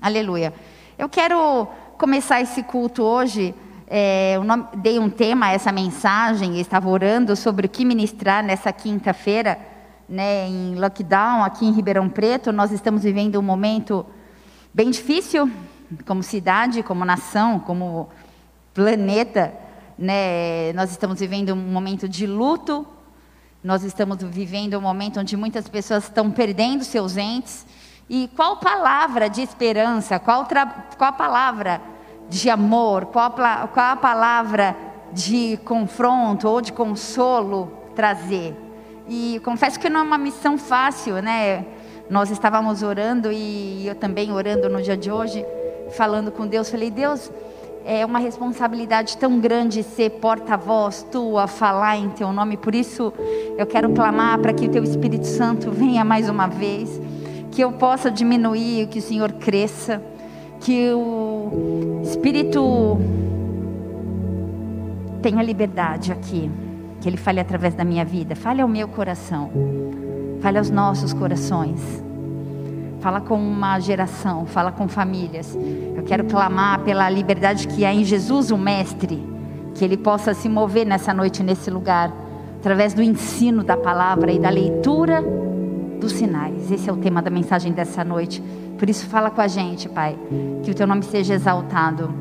Aleluia. Eu quero começar esse culto hoje. É, eu dei um tema a essa mensagem, estava orando sobre o que ministrar nessa quinta-feira, né, em lockdown aqui em Ribeirão Preto. Nós estamos vivendo um momento bem difícil, como cidade, como nação, como planeta. Né? Nós estamos vivendo um momento de luto, nós estamos vivendo um momento onde muitas pessoas estão perdendo seus entes. E qual palavra de esperança, qual, qual a palavra de amor, qual a, qual a palavra de confronto ou de consolo trazer? E confesso que não é uma missão fácil, né? Nós estávamos orando e eu também orando no dia de hoje, falando com Deus, falei: Deus, é uma responsabilidade tão grande ser porta-voz tua, falar em teu nome. Por isso eu quero clamar para que o teu Espírito Santo venha mais uma vez que eu possa diminuir, que o Senhor cresça, que o Espírito tenha liberdade aqui, que Ele fale através da minha vida, fale ao meu coração, fale aos nossos corações, fala com uma geração, fala com famílias. Eu quero clamar pela liberdade que há em Jesus, o Mestre, que Ele possa se mover nessa noite, nesse lugar, através do ensino da palavra e da leitura dos sinais. Esse é o tema da mensagem dessa noite. Por isso, fala com a gente, Pai. Que o teu nome seja exaltado.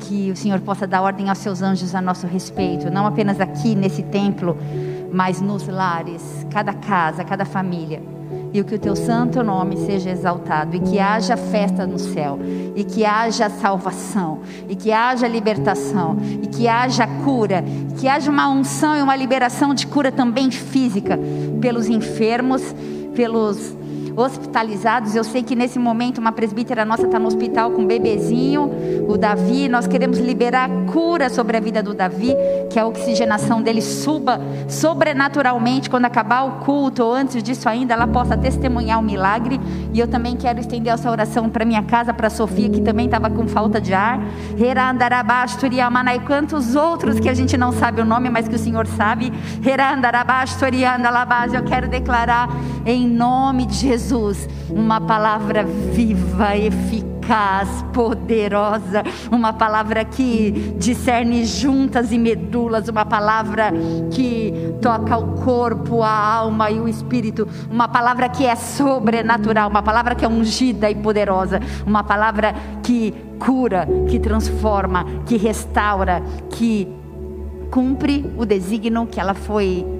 Que o Senhor possa dar ordem aos seus anjos a nosso respeito. Não apenas aqui nesse templo, mas nos lares, cada casa, cada família e que o teu santo nome seja exaltado, e que haja festa no céu, e que haja salvação, e que haja libertação, e que haja cura, e que haja uma unção e uma liberação de cura também física pelos enfermos pelos hospitalizados. Eu sei que nesse momento uma presbítera nossa está no hospital com um bebezinho, o Davi. Nós queremos liberar cura sobre a vida do Davi, que a oxigenação dele suba sobrenaturalmente quando acabar o culto ou antes disso ainda, ela possa testemunhar o milagre. E eu também quero estender essa oração para minha casa, para Sofia, que também estava com falta de ar. E quantos outros que a gente não sabe o nome, mas que o Senhor sabe. Eu quero declarar em nome de Jesus Jesus, uma palavra viva, eficaz, poderosa, uma palavra que discerne juntas e medulas, uma palavra que toca o corpo, a alma e o espírito, uma palavra que é sobrenatural, uma palavra que é ungida e poderosa, uma palavra que cura, que transforma, que restaura, que cumpre o desígnio que ela foi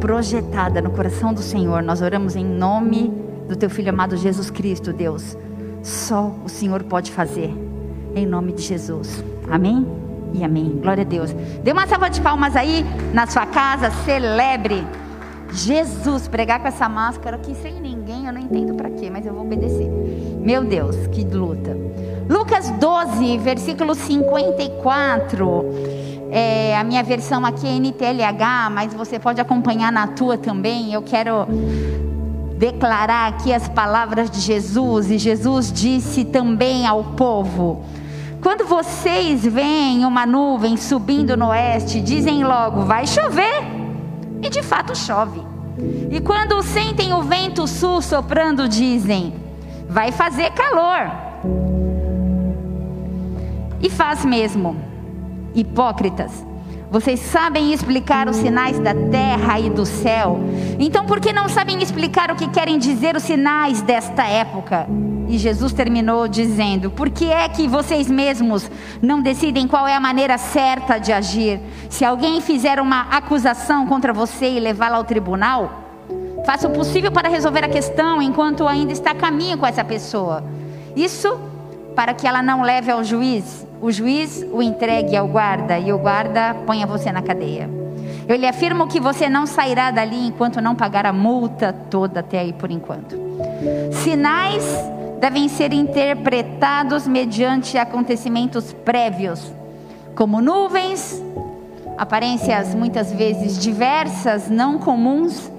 projetada no coração do Senhor. Nós oramos em nome do teu filho amado Jesus Cristo, Deus. Só o Senhor pode fazer. Em nome de Jesus. Amém? E amém. Glória a Deus. Dê uma salva de palmas aí na sua casa, celebre Jesus. Pregar com essa máscara aqui sem ninguém, eu não entendo para quê, mas eu vou obedecer. Meu Deus, que luta. Lucas 12, versículo 54. É, a minha versão aqui é NTLH, mas você pode acompanhar na tua também. Eu quero declarar aqui as palavras de Jesus, e Jesus disse também ao povo: Quando vocês veem uma nuvem subindo no oeste, dizem logo: vai chover. E de fato chove. E quando sentem o vento sul soprando, dizem: vai fazer calor. E faz mesmo. Hipócritas, vocês sabem explicar os sinais da terra e do céu, então por que não sabem explicar o que querem dizer os sinais desta época? E Jesus terminou dizendo: Por que é que vocês mesmos não decidem qual é a maneira certa de agir? Se alguém fizer uma acusação contra você e levá-la ao tribunal, faça o possível para resolver a questão enquanto ainda está a caminho com essa pessoa. Isso para que ela não leve ao juiz o juiz o entregue ao guarda e o guarda ponha você na cadeia. Eu lhe afirmo que você não sairá dali enquanto não pagar a multa toda até aí por enquanto. Sinais devem ser interpretados mediante acontecimentos prévios, como nuvens, aparências muitas vezes diversas, não comuns,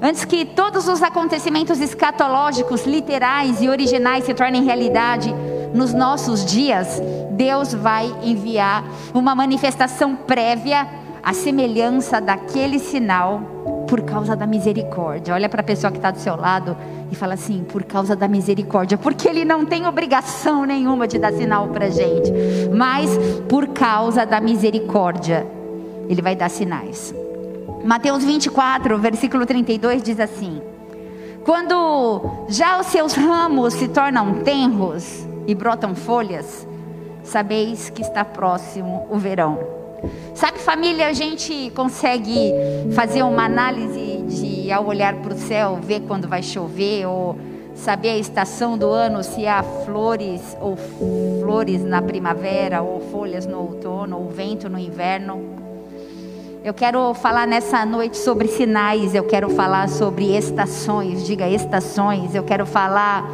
antes que todos os acontecimentos escatológicos, literais e originais se tornem realidade nos nossos dias, Deus vai enviar uma manifestação prévia à semelhança daquele sinal por causa da misericórdia. Olha para a pessoa que está do seu lado e fala assim: por causa da misericórdia, porque Ele não tem obrigação nenhuma de dar sinal para gente, mas por causa da misericórdia, Ele vai dar sinais. Mateus 24, versículo 32 diz assim: Quando já os seus ramos se tornam tenros e brotam folhas, sabeis que está próximo o verão. Sabe, família, a gente consegue fazer uma análise de, ao olhar para o céu, ver quando vai chover, ou saber a estação do ano, se há flores ou flores na primavera, ou folhas no outono, ou vento no inverno. Eu quero falar nessa noite sobre sinais, eu quero falar sobre estações, diga estações, eu quero falar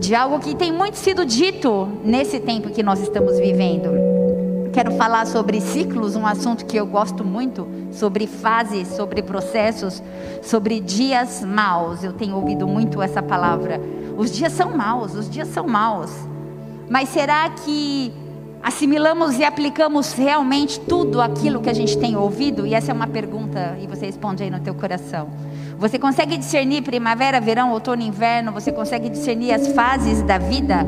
de algo que tem muito sido dito nesse tempo que nós estamos vivendo. Quero falar sobre ciclos, um assunto que eu gosto muito, sobre fases, sobre processos, sobre dias maus. Eu tenho ouvido muito essa palavra. Os dias são maus, os dias são maus. Mas será que assimilamos e aplicamos realmente tudo aquilo que a gente tem ouvido? E essa é uma pergunta e você responde aí no teu coração. Você consegue discernir primavera, verão, outono, inverno? Você consegue discernir as fases da vida?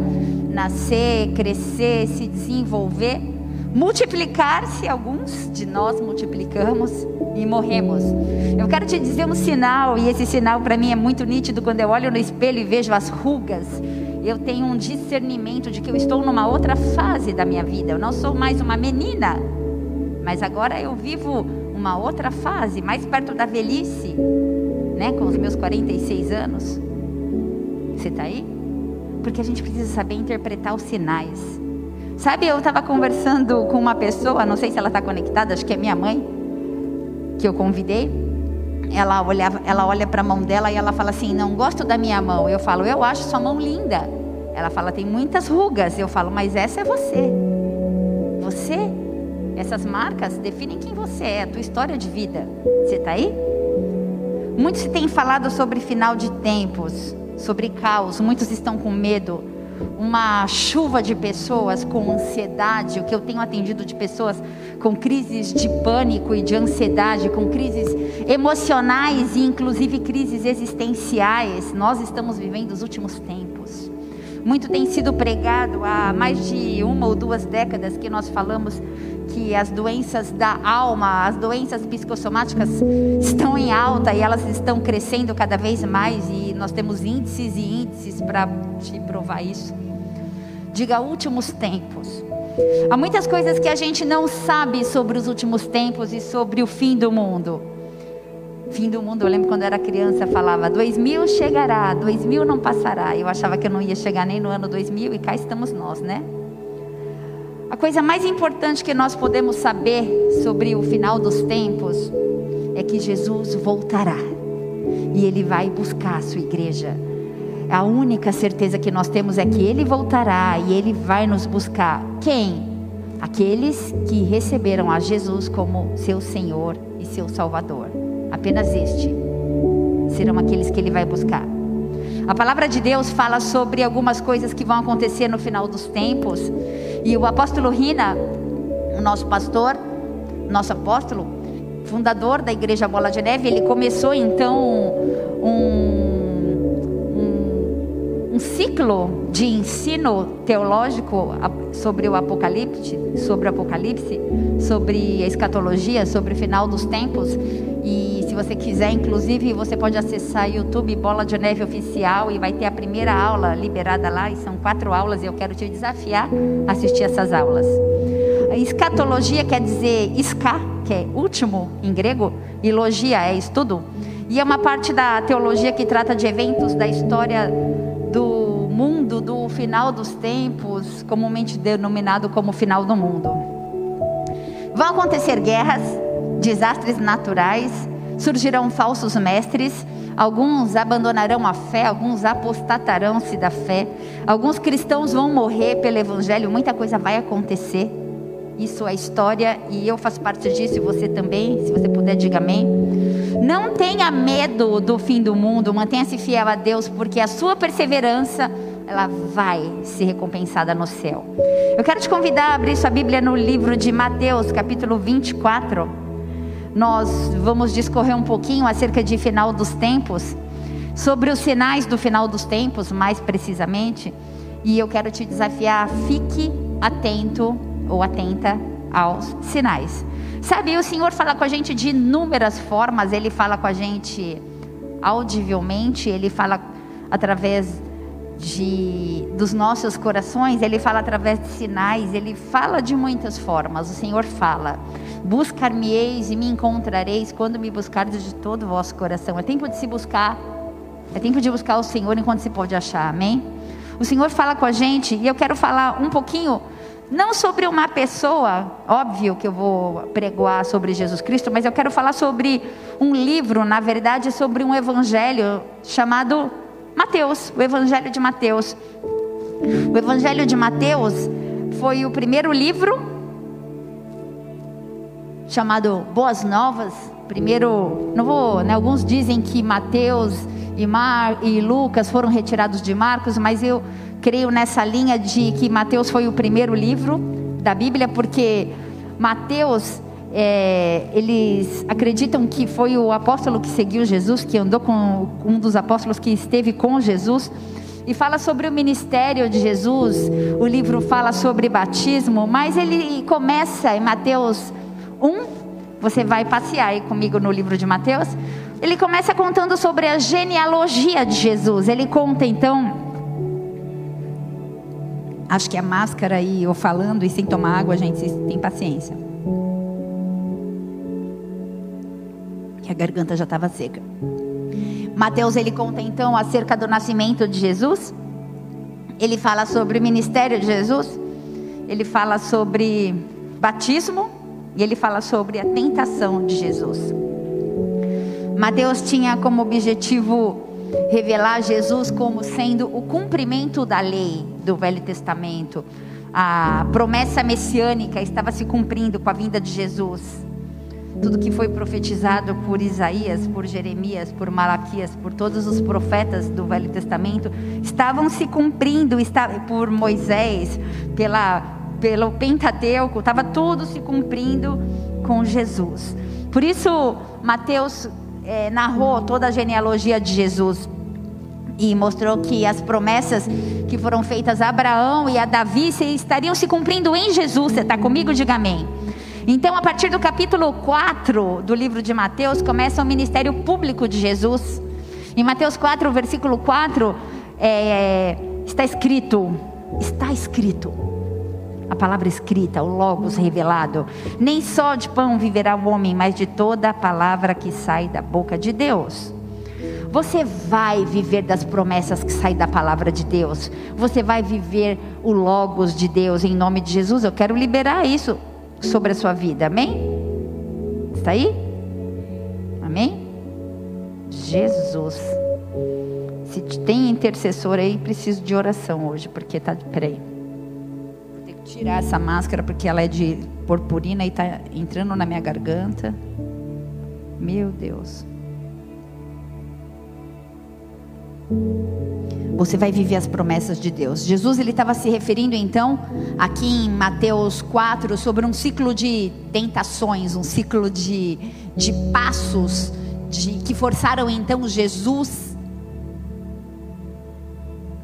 Nascer, crescer, se desenvolver? multiplicar-se, alguns de nós multiplicamos e morremos. Eu quero te dizer um sinal, e esse sinal para mim é muito nítido quando eu olho no espelho e vejo as rugas. Eu tenho um discernimento de que eu estou numa outra fase da minha vida. Eu não sou mais uma menina, mas agora eu vivo uma outra fase, mais perto da velhice, né, com os meus 46 anos. Você está aí? Porque a gente precisa saber interpretar os sinais. Sabe, eu estava conversando com uma pessoa, não sei se ela está conectada, acho que é minha mãe, que eu convidei. Ela, olhava, ela olha para a mão dela e ela fala assim: Não gosto da minha mão. Eu falo: Eu acho sua mão linda. Ela fala: Tem muitas rugas. Eu falo: Mas essa é você. Você, essas marcas definem quem você é, a tua história de vida. Você está aí? Muitos têm falado sobre final de tempos, sobre caos. Muitos estão com medo uma chuva de pessoas com ansiedade, o que eu tenho atendido de pessoas com crises de pânico e de ansiedade, com crises emocionais e inclusive crises existenciais. Nós estamos vivendo os últimos tempos. Muito tem sido pregado há mais de uma ou duas décadas que nós falamos que as doenças da alma, as doenças psicossomáticas estão em alta e elas estão crescendo cada vez mais e nós temos índices e índices para te provar isso. Diga últimos tempos. Há muitas coisas que a gente não sabe sobre os últimos tempos e sobre o fim do mundo. Fim do mundo, eu lembro quando era criança, falava: 2000 chegará, 2000 não passará. Eu achava que eu não ia chegar nem no ano 2000 e cá estamos nós, né? A coisa mais importante que nós podemos saber sobre o final dos tempos é que Jesus voltará e ele vai buscar a sua igreja. A única certeza que nós temos é que ele voltará e ele vai nos buscar. Quem? Aqueles que receberam a Jesus como seu Senhor e seu Salvador. Apenas este serão aqueles que ele vai buscar. A palavra de Deus fala sobre algumas coisas que vão acontecer no final dos tempos. E o apóstolo Rina, o nosso pastor, nosso apóstolo, fundador da igreja Bola de Neve, ele começou então um, um, um ciclo de ensino teológico sobre o Apocalipse, sobre o Apocalipse, sobre a escatologia, sobre o final dos tempos. E se você quiser, inclusive, você pode acessar YouTube Bola de Neve Oficial e vai ter a primeira aula liberada lá. E são quatro aulas e eu quero te desafiar a assistir essas aulas. Escatologia quer dizer isca, que é último em grego, e logia é estudo. E é uma parte da teologia que trata de eventos da história do mundo, do final dos tempos, comumente denominado como final do mundo. Vão acontecer guerras, desastres naturais, surgirão falsos mestres, alguns abandonarão a fé, alguns apostatarão-se da fé, alguns cristãos vão morrer pelo evangelho, muita coisa vai acontecer. Isso é história e eu faço parte disso e você também, se você puder, diga amém. Não tenha medo do fim do mundo, mantenha-se fiel a Deus, porque a sua perseverança ela vai ser recompensada no céu. Eu quero te convidar a abrir sua Bíblia no livro de Mateus, capítulo 24. nós vamos discorrer um pouquinho acerca de final dos tempos, sobre os sinais do final dos tempos, mais precisamente. E eu quero te desafiar, fique atento ou atenta aos sinais. Sabe, o Senhor fala com a gente de inúmeras formas, Ele fala com a gente audivelmente, Ele fala através de, dos nossos corações, Ele fala através de sinais, Ele fala de muitas formas. O Senhor fala: Buscar-me-eis e me encontrareis quando me buscardes de todo o vosso coração. É tempo de se buscar, é tempo de buscar o Senhor enquanto se pode achar, amém? O Senhor fala com a gente e eu quero falar um pouquinho, não sobre uma pessoa, óbvio que eu vou pregoar sobre Jesus Cristo, mas eu quero falar sobre um livro, na verdade, sobre um evangelho chamado Mateus, o Evangelho de Mateus. O Evangelho de Mateus foi o primeiro livro chamado Boas Novas. Primeiro, não vou, né, alguns dizem que Mateus e, Mar, e Lucas foram retirados de Marcos, mas eu creio nessa linha de que Mateus foi o primeiro livro da Bíblia, porque Mateus é, eles acreditam que foi o apóstolo que seguiu Jesus, que andou com um dos apóstolos que esteve com Jesus, e fala sobre o ministério de Jesus. O livro fala sobre batismo, mas ele começa em Mateus 1. Você vai passear aí comigo no livro de Mateus. Ele começa contando sobre a genealogia de Jesus. Ele conta então. Acho que a máscara aí, ou falando e sem tomar água, gente, têm paciência. que a garganta já estava seca. Mateus ele conta então acerca do nascimento de Jesus. Ele fala sobre o ministério de Jesus. Ele fala sobre batismo e ele fala sobre a tentação de Jesus. Mateus tinha como objetivo revelar Jesus como sendo o cumprimento da lei do Velho Testamento. A promessa messiânica estava se cumprindo com a vinda de Jesus tudo que foi profetizado por Isaías, por Jeremias, por Malaquias, por todos os profetas do Velho Testamento, estavam se cumprindo, por Moisés, pela, pelo Pentateuco, estava tudo se cumprindo com Jesus. Por isso, Mateus é, narrou toda a genealogia de Jesus e mostrou que as promessas que foram feitas a Abraão e a Davi estariam se cumprindo em Jesus. Você está comigo? Diga amém. Então, a partir do capítulo 4 do livro de Mateus, começa o ministério público de Jesus. Em Mateus 4, versículo 4, é, está escrito: está escrito. A palavra escrita, o Logos revelado. Nem só de pão viverá o homem, mas de toda a palavra que sai da boca de Deus. Você vai viver das promessas que saem da palavra de Deus. Você vai viver o Logos de Deus em nome de Jesus. Eu quero liberar isso sobre a sua vida. Amém? Está aí? Amém? Jesus. Se tem intercessor aí, preciso de oração hoje, porque tá. Peraí. Vou ter que tirar essa máscara porque ela é de purpurina e está entrando na minha garganta. Meu Deus. Você vai viver as promessas de Deus. Jesus ele estava se referindo então aqui em Mateus 4 sobre um ciclo de tentações, um ciclo de, de passos de, que forçaram então Jesus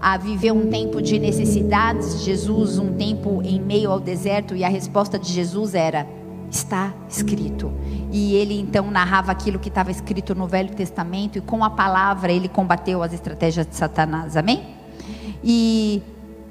a viver um tempo de necessidades. Jesus um tempo em meio ao deserto e a resposta de Jesus era está escrito. E ele então narrava aquilo que estava escrito no Velho Testamento e com a palavra ele combateu as estratégias de Satanás. Amém? E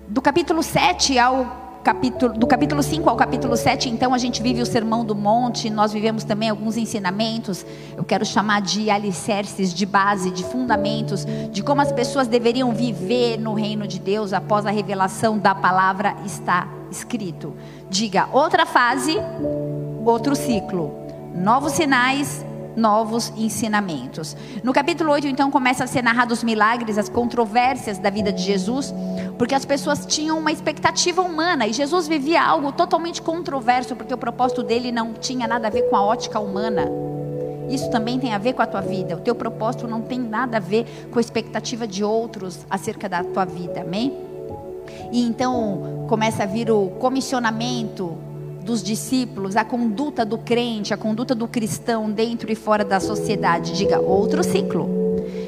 do capítulo 7 ao capítulo, do capítulo 5 ao capítulo 7, então a gente vive o Sermão do Monte, nós vivemos também alguns ensinamentos, eu quero chamar de alicerces, de base, de fundamentos, de como as pessoas deveriam viver no reino de Deus após a revelação da palavra está escrito. Diga, outra fase, outro ciclo. Novos sinais, novos ensinamentos. No capítulo 8, então, começa a ser narrados os milagres, as controvérsias da vida de Jesus, porque as pessoas tinham uma expectativa humana e Jesus vivia algo totalmente controverso, porque o propósito dele não tinha nada a ver com a ótica humana. Isso também tem a ver com a tua vida. O teu propósito não tem nada a ver com a expectativa de outros acerca da tua vida. Amém? E então começa a vir o comissionamento dos discípulos, a conduta do crente, a conduta do cristão dentro e fora da sociedade. Diga, outro ciclo.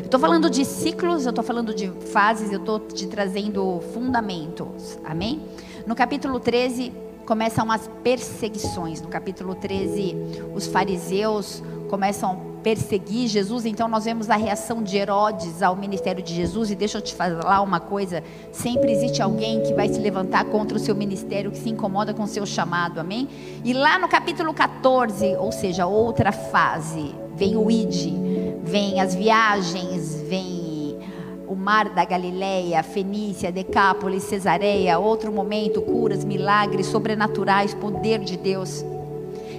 Estou falando de ciclos, eu estou falando de fases, eu estou te trazendo fundamentos. Amém? No capítulo 13, começam as perseguições. No capítulo 13, os fariseus começam perseguir Jesus, então nós vemos a reação de Herodes ao ministério de Jesus. E deixa eu te falar uma coisa: sempre existe alguém que vai se levantar contra o seu ministério, que se incomoda com o seu chamado, amém? E lá no capítulo 14, ou seja, outra fase, vem o Ide, vem as viagens, vem o mar da Galileia, Fenícia, Decápolis, Cesareia, outro momento, curas, milagres sobrenaturais, poder de Deus.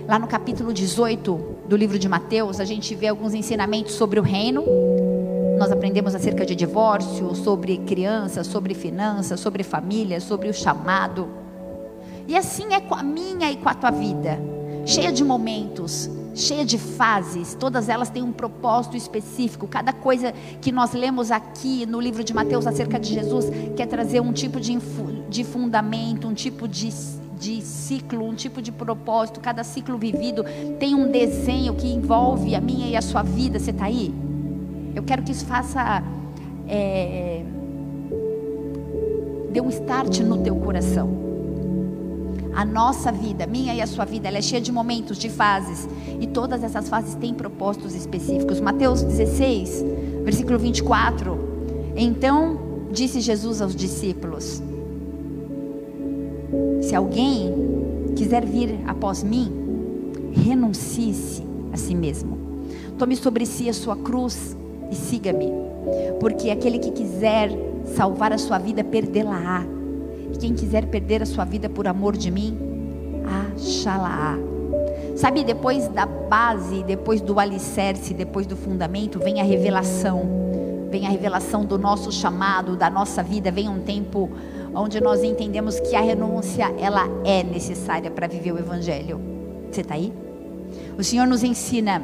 Lá no capítulo 18 do livro de Mateus, a gente vê alguns ensinamentos sobre o reino. Nós aprendemos acerca de divórcio, sobre crianças, sobre finanças, sobre família, sobre o chamado. E assim é com a minha e com a tua vida, cheia de momentos, cheia de fases, todas elas têm um propósito específico. Cada coisa que nós lemos aqui no livro de Mateus acerca de Jesus quer trazer um tipo de, de fundamento, um tipo de, de ciclo, um tipo de propósito. Cada ciclo vivido tem um desenho que envolve a minha e a sua vida. Você está aí? Eu quero que isso faça. É, dê um start no teu coração. A nossa vida, minha e a sua vida, ela é cheia de momentos, de fases. E todas essas fases têm propósitos específicos. Mateus 16, versículo 24. Então disse Jesus aos discípulos: Se alguém quiser vir após mim, renuncie-se a si mesmo. Tome sobre si a sua cruz e siga-me. Porque aquele que quiser salvar a sua vida, perdê-la-á quem quiser perder a sua vida por amor de mim, achará. Sabe, depois da base, depois do alicerce, depois do fundamento, vem a revelação. Vem a revelação do nosso chamado, da nossa vida. Vem um tempo onde nós entendemos que a renúncia, ela é necessária para viver o Evangelho. Você está aí? O Senhor nos ensina.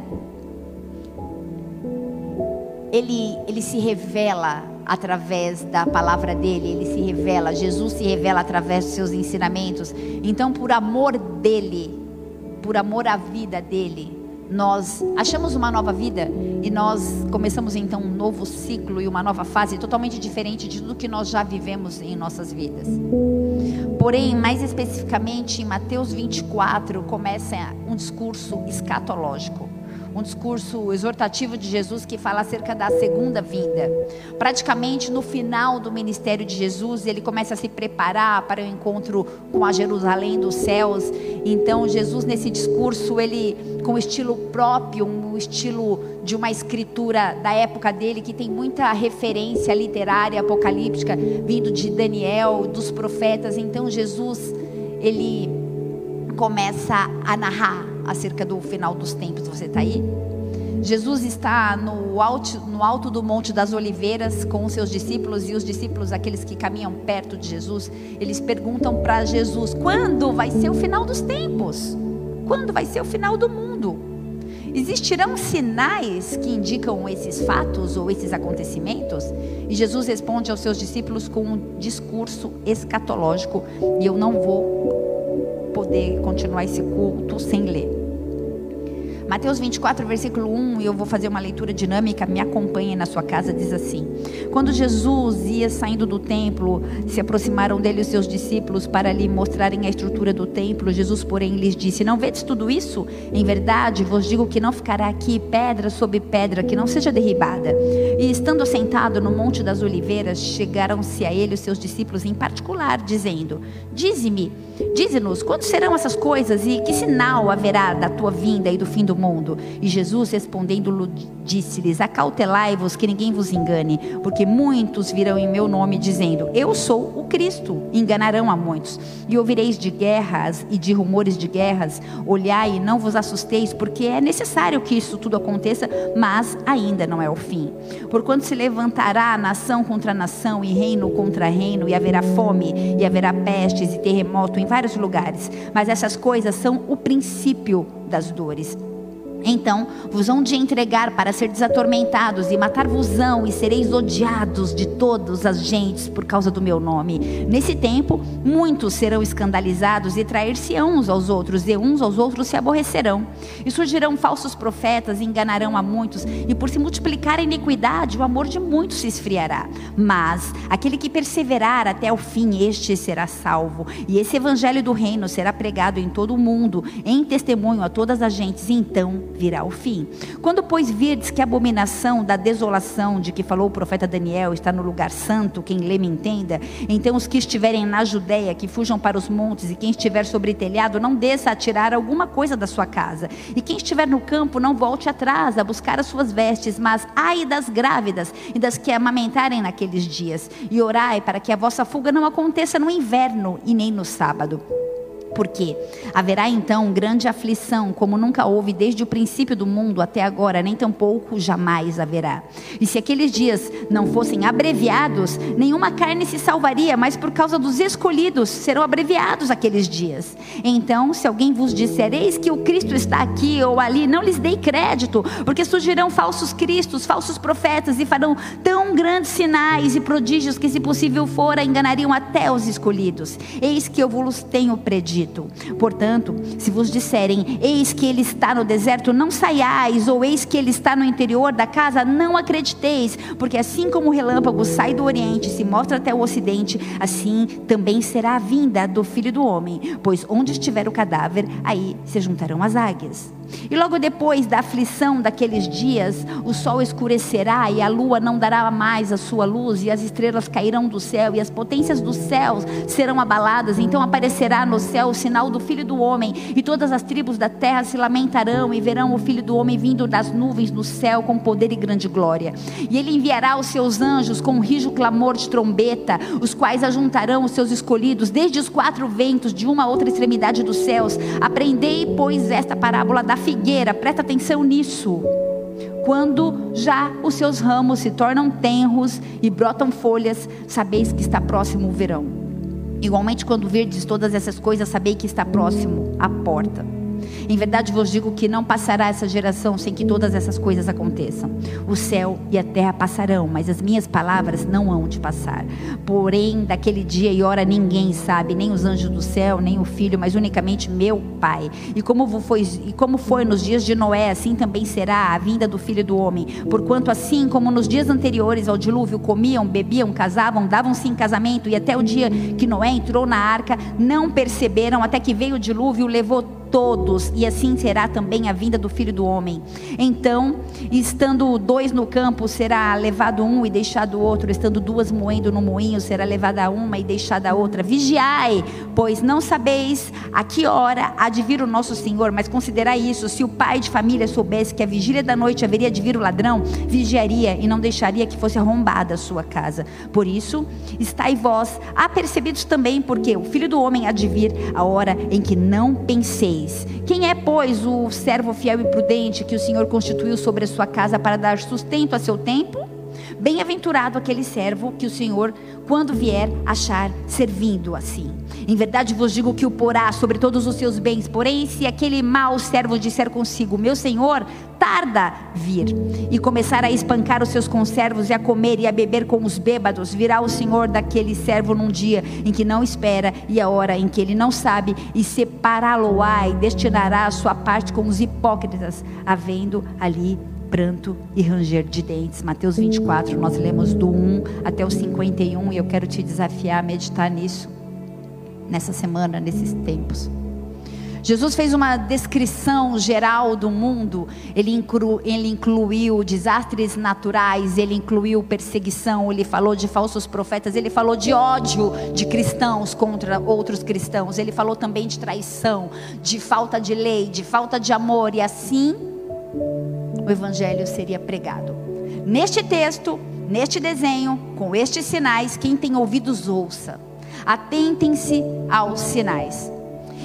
Ele, ele se revela através da palavra dele, ele se revela, Jesus se revela através dos seus ensinamentos. Então, por amor dele, por amor à vida dele, nós achamos uma nova vida e nós começamos então um novo ciclo e uma nova fase totalmente diferente de tudo que nós já vivemos em nossas vidas. Porém, mais especificamente em Mateus 24, começa um discurso escatológico um discurso exortativo de Jesus que fala acerca da segunda vinda. Praticamente no final do ministério de Jesus, ele começa a se preparar para o encontro com a Jerusalém dos céus. Então, Jesus nesse discurso, ele com estilo próprio, um estilo de uma escritura da época dele que tem muita referência literária apocalíptica vindo de Daniel, dos profetas. Então, Jesus ele começa a narrar acerca do final dos tempos. Você está aí? Jesus está no alto, no alto do Monte das Oliveiras com os seus discípulos e os discípulos, aqueles que caminham perto de Jesus, eles perguntam para Jesus: quando vai ser o final dos tempos? Quando vai ser o final do mundo? Existirão sinais que indicam esses fatos ou esses acontecimentos? E Jesus responde aos seus discípulos com um discurso escatológico, e eu não vou poder continuar esse culto sem ler. Mateus 24, versículo 1, e eu vou fazer uma leitura dinâmica, me acompanhe na sua casa, diz assim: Quando Jesus ia saindo do templo, se aproximaram dele os seus discípulos para lhe mostrarem a estrutura do templo. Jesus, porém, lhes disse: Não vedes tudo isso? Em verdade, vos digo que não ficará aqui pedra sobre pedra que não seja derribada. E estando sentado no Monte das Oliveiras, chegaram-se a ele os seus discípulos em particular, dizendo: Dize-me, dize-nos, quando serão essas coisas e que sinal haverá da tua vinda e do fim do mundo. E Jesus respondendo disse-lhes: Acautelai-vos que ninguém vos engane, porque muitos virão em meu nome dizendo: Eu sou o Cristo. Enganarão a muitos. E ouvireis de guerras e de rumores de guerras. Olhai e não vos assusteis, porque é necessário que isso tudo aconteça, mas ainda não é o fim. Porquanto se levantará nação contra nação e reino contra reino, e haverá fome, e haverá pestes e terremoto em vários lugares. Mas essas coisas são o princípio das dores. Então vos hão de entregar para ser desatormentados, e matar-vos-ão, e sereis odiados de todas as gentes por causa do meu nome. Nesse tempo, muitos serão escandalizados e trair-se-ão uns aos outros, e uns aos outros se aborrecerão. E surgirão falsos profetas e enganarão a muitos, e por se multiplicar a iniquidade, o amor de muitos se esfriará. Mas aquele que perseverar até o fim, este será salvo. E esse evangelho do reino será pregado em todo o mundo, em testemunho a todas as gentes, então virá o fim. Quando, pois, virdes que a abominação da desolação de que falou o profeta Daniel está no lugar santo, quem lê me entenda, então os que estiverem na Judéia, que fujam para os montes, e quem estiver sobre telhado, não desça a tirar alguma coisa da sua casa. E quem estiver no campo, não volte atrás a buscar as suas vestes, mas ai das grávidas e das que amamentarem naqueles dias. E orai para que a vossa fuga não aconteça no inverno e nem no sábado porque haverá então grande aflição, como nunca houve desde o princípio do mundo até agora, nem tampouco jamais haverá. E se aqueles dias não fossem abreviados, nenhuma carne se salvaria, mas por causa dos escolhidos serão abreviados aqueles dias. Então, se alguém vos disser, eis que o Cristo está aqui ou ali, não lhes dei crédito, porque surgirão falsos cristos, falsos profetas e farão tão grandes sinais e prodígios que, se possível fora, enganariam até os escolhidos. Eis que eu vos tenho predito Egito. Portanto, se vos disserem, eis que ele está no deserto, não saiais, ou eis que ele está no interior da casa, não acrediteis, porque assim como o relâmpago sai do oriente e se mostra até o ocidente, assim também será a vinda do filho do homem. Pois onde estiver o cadáver, aí se juntarão as águias. E logo depois da aflição daqueles dias, o sol escurecerá e a lua não dará mais a sua luz, e as estrelas cairão do céu, e as potências dos céus serão abaladas. Então aparecerá no céu o sinal do Filho do Homem, e todas as tribos da terra se lamentarão e verão o Filho do Homem vindo das nuvens no céu com poder e grande glória. E ele enviará os seus anjos com um rijo clamor de trombeta, os quais ajuntarão os seus escolhidos desde os quatro ventos de uma outra extremidade dos céus. Aprendei, pois, esta parábola da figueira, presta atenção nisso. Quando já os seus ramos se tornam tenros e brotam folhas, sabeis que está próximo o verão. Igualmente, quando verdes todas essas coisas, sabei que está próximo a porta. Em verdade vos digo que não passará essa geração sem que todas essas coisas aconteçam. O céu e a terra passarão, mas as minhas palavras não hão de passar. Porém, daquele dia e hora ninguém sabe, nem os anjos do céu, nem o filho, mas unicamente meu Pai. E como foi, e como foi nos dias de Noé, assim também será a vinda do filho do homem. Porquanto, assim como nos dias anteriores ao dilúvio, comiam, bebiam, casavam, davam-se em casamento, e até o dia que Noé entrou na arca, não perceberam, até que veio o dilúvio, levou todos, e assim será também a vinda do filho do homem. Então, estando dois no campo, será levado um e deixado outro, estando duas moendo no moinho, será levada uma e deixada a outra. Vigiai, pois não sabeis a que hora há de vir o nosso Senhor, mas considerai isso: se o pai de família soubesse que a vigília da noite haveria de vir o ladrão, vigiaria e não deixaria que fosse arrombada a sua casa. Por isso, estai vós apercebidos também, porque o filho do homem há de vir a hora em que não quem é, pois, o servo fiel e prudente que o Senhor constituiu sobre a sua casa para dar sustento a seu tempo? Bem-aventurado aquele servo que o Senhor, quando vier, achar servindo assim. Em verdade vos digo que o porá sobre todos os seus bens. Porém, se aquele mau servo disser consigo: Meu senhor, tarda vir, e começar a espancar os seus conservos e a comer e a beber com os bêbados, virá o senhor daquele servo num dia em que não espera e a hora em que ele não sabe, e separá-lo-á e destinará a sua parte com os hipócritas, havendo ali pranto e ranger de dentes. Mateus 24, nós lemos do 1 até o 51 e eu quero te desafiar a meditar nisso nessa semana, nesses tempos. Jesus fez uma descrição geral do mundo, ele, inclu, ele, incluiu desastres naturais, ele incluiu perseguição, ele falou de falsos profetas, ele falou de ódio de cristãos contra outros cristãos, ele falou também de traição, de falta de lei, de falta de amor, e assim o evangelho seria pregado. Neste texto, neste desenho, com estes sinais, quem tem ouvidos ouça. Atentem-se aos sinais.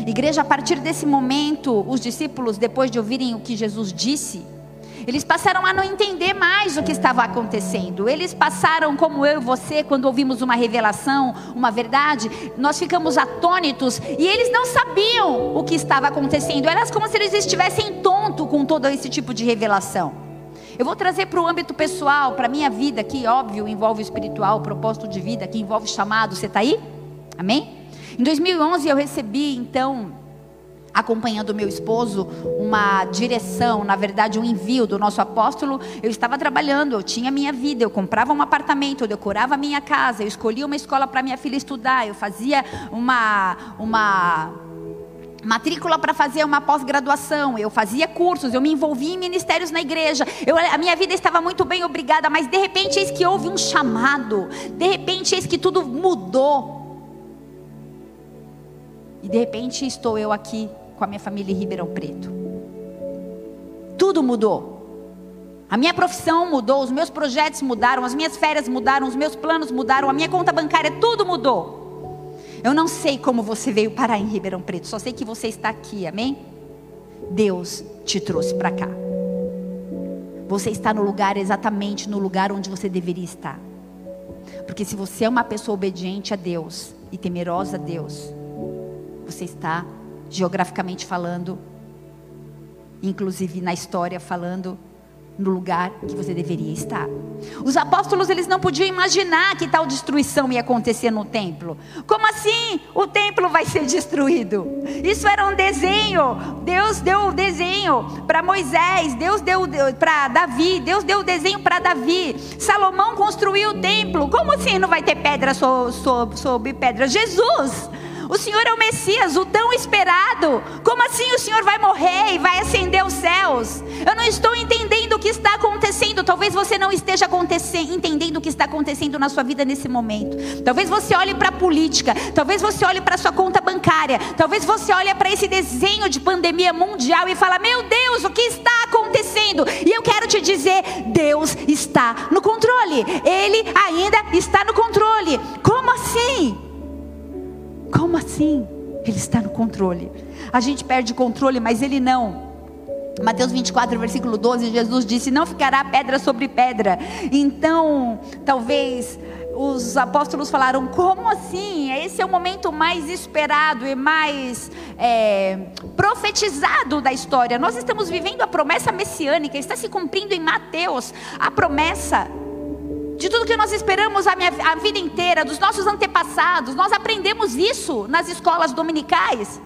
Igreja, a partir desse momento, os discípulos, depois de ouvirem o que Jesus disse, eles passaram a não entender mais o que estava acontecendo. Eles passaram, como eu e você, quando ouvimos uma revelação, uma verdade, nós ficamos atônitos e eles não sabiam o que estava acontecendo. Era como se eles estivessem conto com todo esse tipo de revelação. Eu vou trazer para o âmbito pessoal, para a minha vida, que óbvio envolve o espiritual, o propósito de vida, que envolve chamado. Você está aí? Amém? Em 2011 eu recebi, então, acompanhando meu esposo, uma direção, na verdade, um envio do nosso apóstolo. Eu estava trabalhando, eu tinha minha vida, eu comprava um apartamento, eu decorava a minha casa, eu escolhia uma escola para minha filha estudar, eu fazia uma uma matrícula para fazer uma pós-graduação, eu fazia cursos, eu me envolvia em ministérios na igreja, eu, a minha vida estava muito bem, obrigada, mas de repente eis que houve um chamado, de repente eis que tudo mudou. E de repente estou eu aqui com a minha família em Ribeirão Preto. Tudo mudou. A minha profissão mudou, os meus projetos mudaram, as minhas férias mudaram, os meus planos mudaram, a minha conta bancária, tudo mudou. Eu não sei como você veio parar em Ribeirão Preto, só sei que você está aqui, amém? Deus te trouxe para cá. Você está no lugar exatamente no lugar onde você deveria estar. Porque se você é uma pessoa obediente a Deus e temerosa a Deus, você está geograficamente falando, inclusive na história falando, no lugar que você deveria estar. Os apóstolos eles não podiam imaginar que tal destruição ia acontecer no templo. Como assim o templo vai ser destruído? Isso era um desenho. Deus deu o desenho para Moisés, Deus deu para Davi, Deus deu o desenho para Davi. Salomão construiu o templo. Como assim não vai ter pedra sobre, sobre pedra? Jesus o Senhor é o Messias, o tão esperado. Como assim o Senhor vai morrer e vai acender os céus? Eu não estou entendendo o que está acontecendo. Talvez você não esteja entendendo o que está acontecendo na sua vida nesse momento. Talvez você olhe para a política, talvez você olhe para a sua conta bancária, talvez você olhe para esse desenho de pandemia mundial e fala: "Meu Deus, o que está acontecendo?" E eu quero te dizer, Deus está no controle. Ele ainda está no controle. Como assim? Como assim? Ele está no controle. A gente perde controle, mas ele não. Mateus 24, versículo 12, Jesus disse: Não ficará pedra sobre pedra. Então, talvez os apóstolos falaram: Como assim? Esse é o momento mais esperado e mais é, profetizado da história. Nós estamos vivendo a promessa messiânica, está se cumprindo em Mateus a promessa de tudo que nós esperamos a, minha, a vida inteira, dos nossos antepassados. Nós aprendemos isso nas escolas dominicais.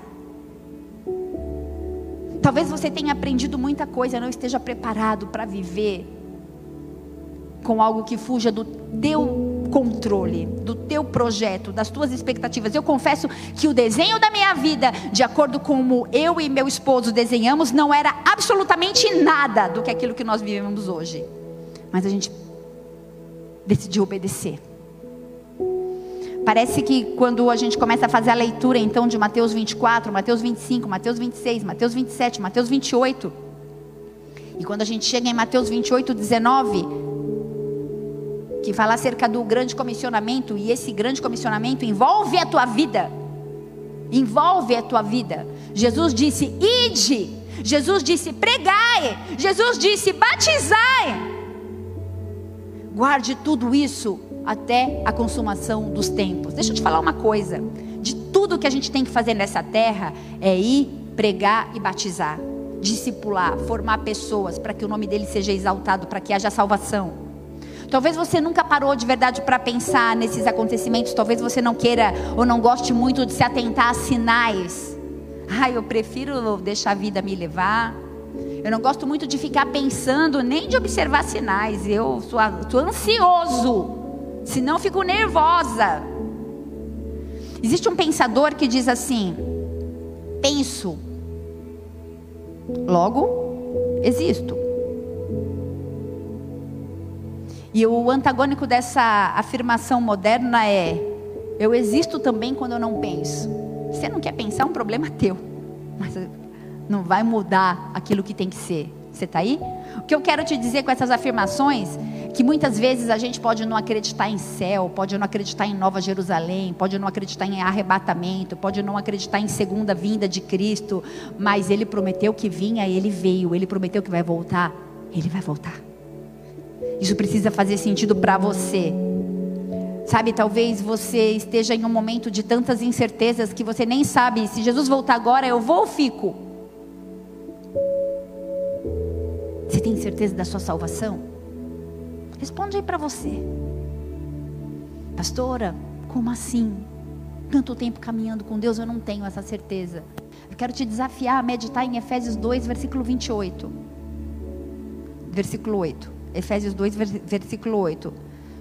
Talvez você tenha aprendido muita coisa, não esteja preparado para viver com algo que fuja do teu controle, do teu projeto, das tuas expectativas. Eu confesso que o desenho da minha vida, de acordo com como eu e meu esposo desenhamos, não era absolutamente nada do que aquilo que nós vivemos hoje. Mas a gente decidiu obedecer. Parece que quando a gente começa a fazer a leitura então de Mateus 24, Mateus 25, Mateus 26, Mateus 27, Mateus 28, e quando a gente chega em Mateus 28, 19, que fala acerca do grande comissionamento, e esse grande comissionamento envolve a tua vida. Envolve a tua vida. Jesus disse: ide. Jesus disse: pregai. Jesus disse: batizai. Guarde tudo isso até a consumação dos tempos. Deixa eu te falar uma coisa: de tudo que a gente tem que fazer nessa terra é ir, pregar e batizar, discipular, formar pessoas para que o nome dele seja exaltado, para que haja salvação. Talvez você nunca parou de verdade para pensar nesses acontecimentos, talvez você não queira ou não goste muito de se atentar a sinais. Ah, eu prefiro deixar a vida me levar. Eu não gosto muito de ficar pensando, nem de observar sinais. Eu sou, sou ansioso, senão fico nervosa. Existe um pensador que diz assim: penso, logo existo. E o antagônico dessa afirmação moderna é: eu existo também quando eu não penso. Você não quer pensar, é um problema teu. Mas não vai mudar aquilo que tem que ser. Você está aí? O que eu quero te dizer com essas afirmações, que muitas vezes a gente pode não acreditar em céu, pode não acreditar em Nova Jerusalém, pode não acreditar em arrebatamento, pode não acreditar em segunda vinda de Cristo, mas Ele prometeu que vinha, Ele veio, Ele prometeu que vai voltar, Ele vai voltar. Isso precisa fazer sentido para você. Sabe, talvez você esteja em um momento de tantas incertezas que você nem sabe se Jesus voltar agora eu vou ou fico. Certeza da sua salvação? Responde aí para você. Pastora, como assim? Tanto tempo caminhando com Deus, eu não tenho essa certeza. Eu quero te desafiar a meditar em Efésios 2, versículo 28. Versículo 8. Efésios 2, versículo 8.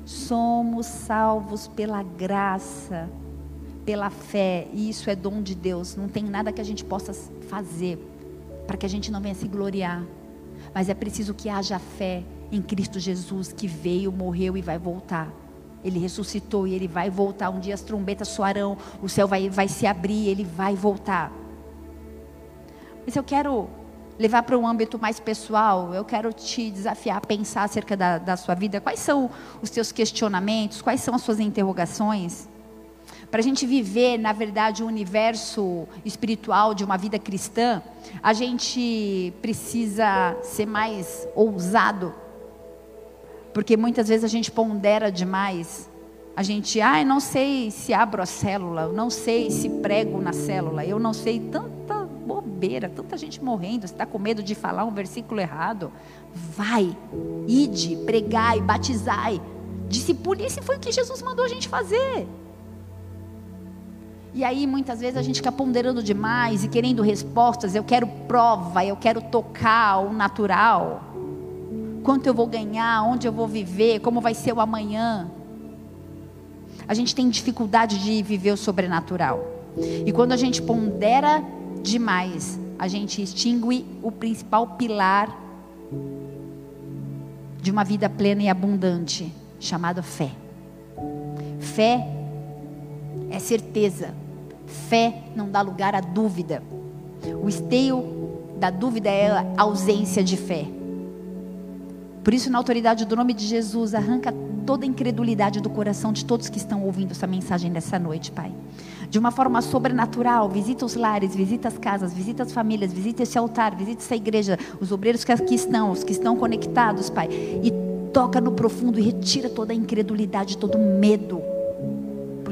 Somos salvos pela graça, pela fé, e isso é dom de Deus. Não tem nada que a gente possa fazer para que a gente não venha se gloriar. Mas é preciso que haja fé em Cristo Jesus, que veio, morreu e vai voltar. Ele ressuscitou e ele vai voltar. Um dia as trombetas soarão, o céu vai, vai se abrir, ele vai voltar. Mas eu quero levar para um âmbito mais pessoal, eu quero te desafiar a pensar acerca da, da sua vida. Quais são os teus questionamentos? Quais são as suas interrogações? Para a gente viver, na verdade, o universo espiritual de uma vida cristã, a gente precisa ser mais ousado. Porque muitas vezes a gente pondera demais. A gente, ah, eu não sei se abro a célula, eu não sei se prego na célula, eu não sei tanta bobeira, tanta gente morrendo, você está com medo de falar um versículo errado. Vai, ide, pregai, batizai, discipule, esse foi o que Jesus mandou a gente fazer. E aí muitas vezes a gente fica ponderando demais e querendo respostas. Eu quero prova, eu quero tocar o natural. Quanto eu vou ganhar, onde eu vou viver, como vai ser o amanhã. A gente tem dificuldade de viver o sobrenatural. E quando a gente pondera demais, a gente extingue o principal pilar de uma vida plena e abundante, chamado fé. Fé é certeza. Fé não dá lugar à dúvida. O esteio da dúvida é a ausência de fé. Por isso, na autoridade do nome de Jesus, arranca toda a incredulidade do coração de todos que estão ouvindo essa mensagem dessa noite, Pai. De uma forma sobrenatural, visita os lares, visita as casas, visita as famílias, visita esse altar, visita essa igreja, os obreiros que aqui estão, os que estão conectados, Pai. E toca no profundo e retira toda a incredulidade, todo o medo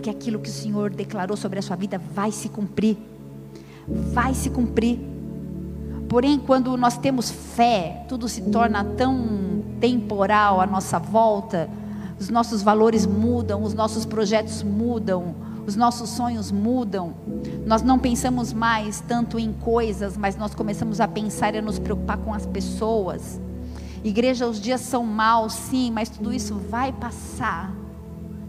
porque aquilo que o Senhor declarou sobre a sua vida vai se cumprir. Vai se cumprir. Porém, quando nós temos fé, tudo se torna tão temporal à nossa volta, os nossos valores mudam, os nossos projetos mudam, os nossos sonhos mudam. Nós não pensamos mais tanto em coisas, mas nós começamos a pensar e a nos preocupar com as pessoas. Igreja, os dias são maus, sim, mas tudo isso vai passar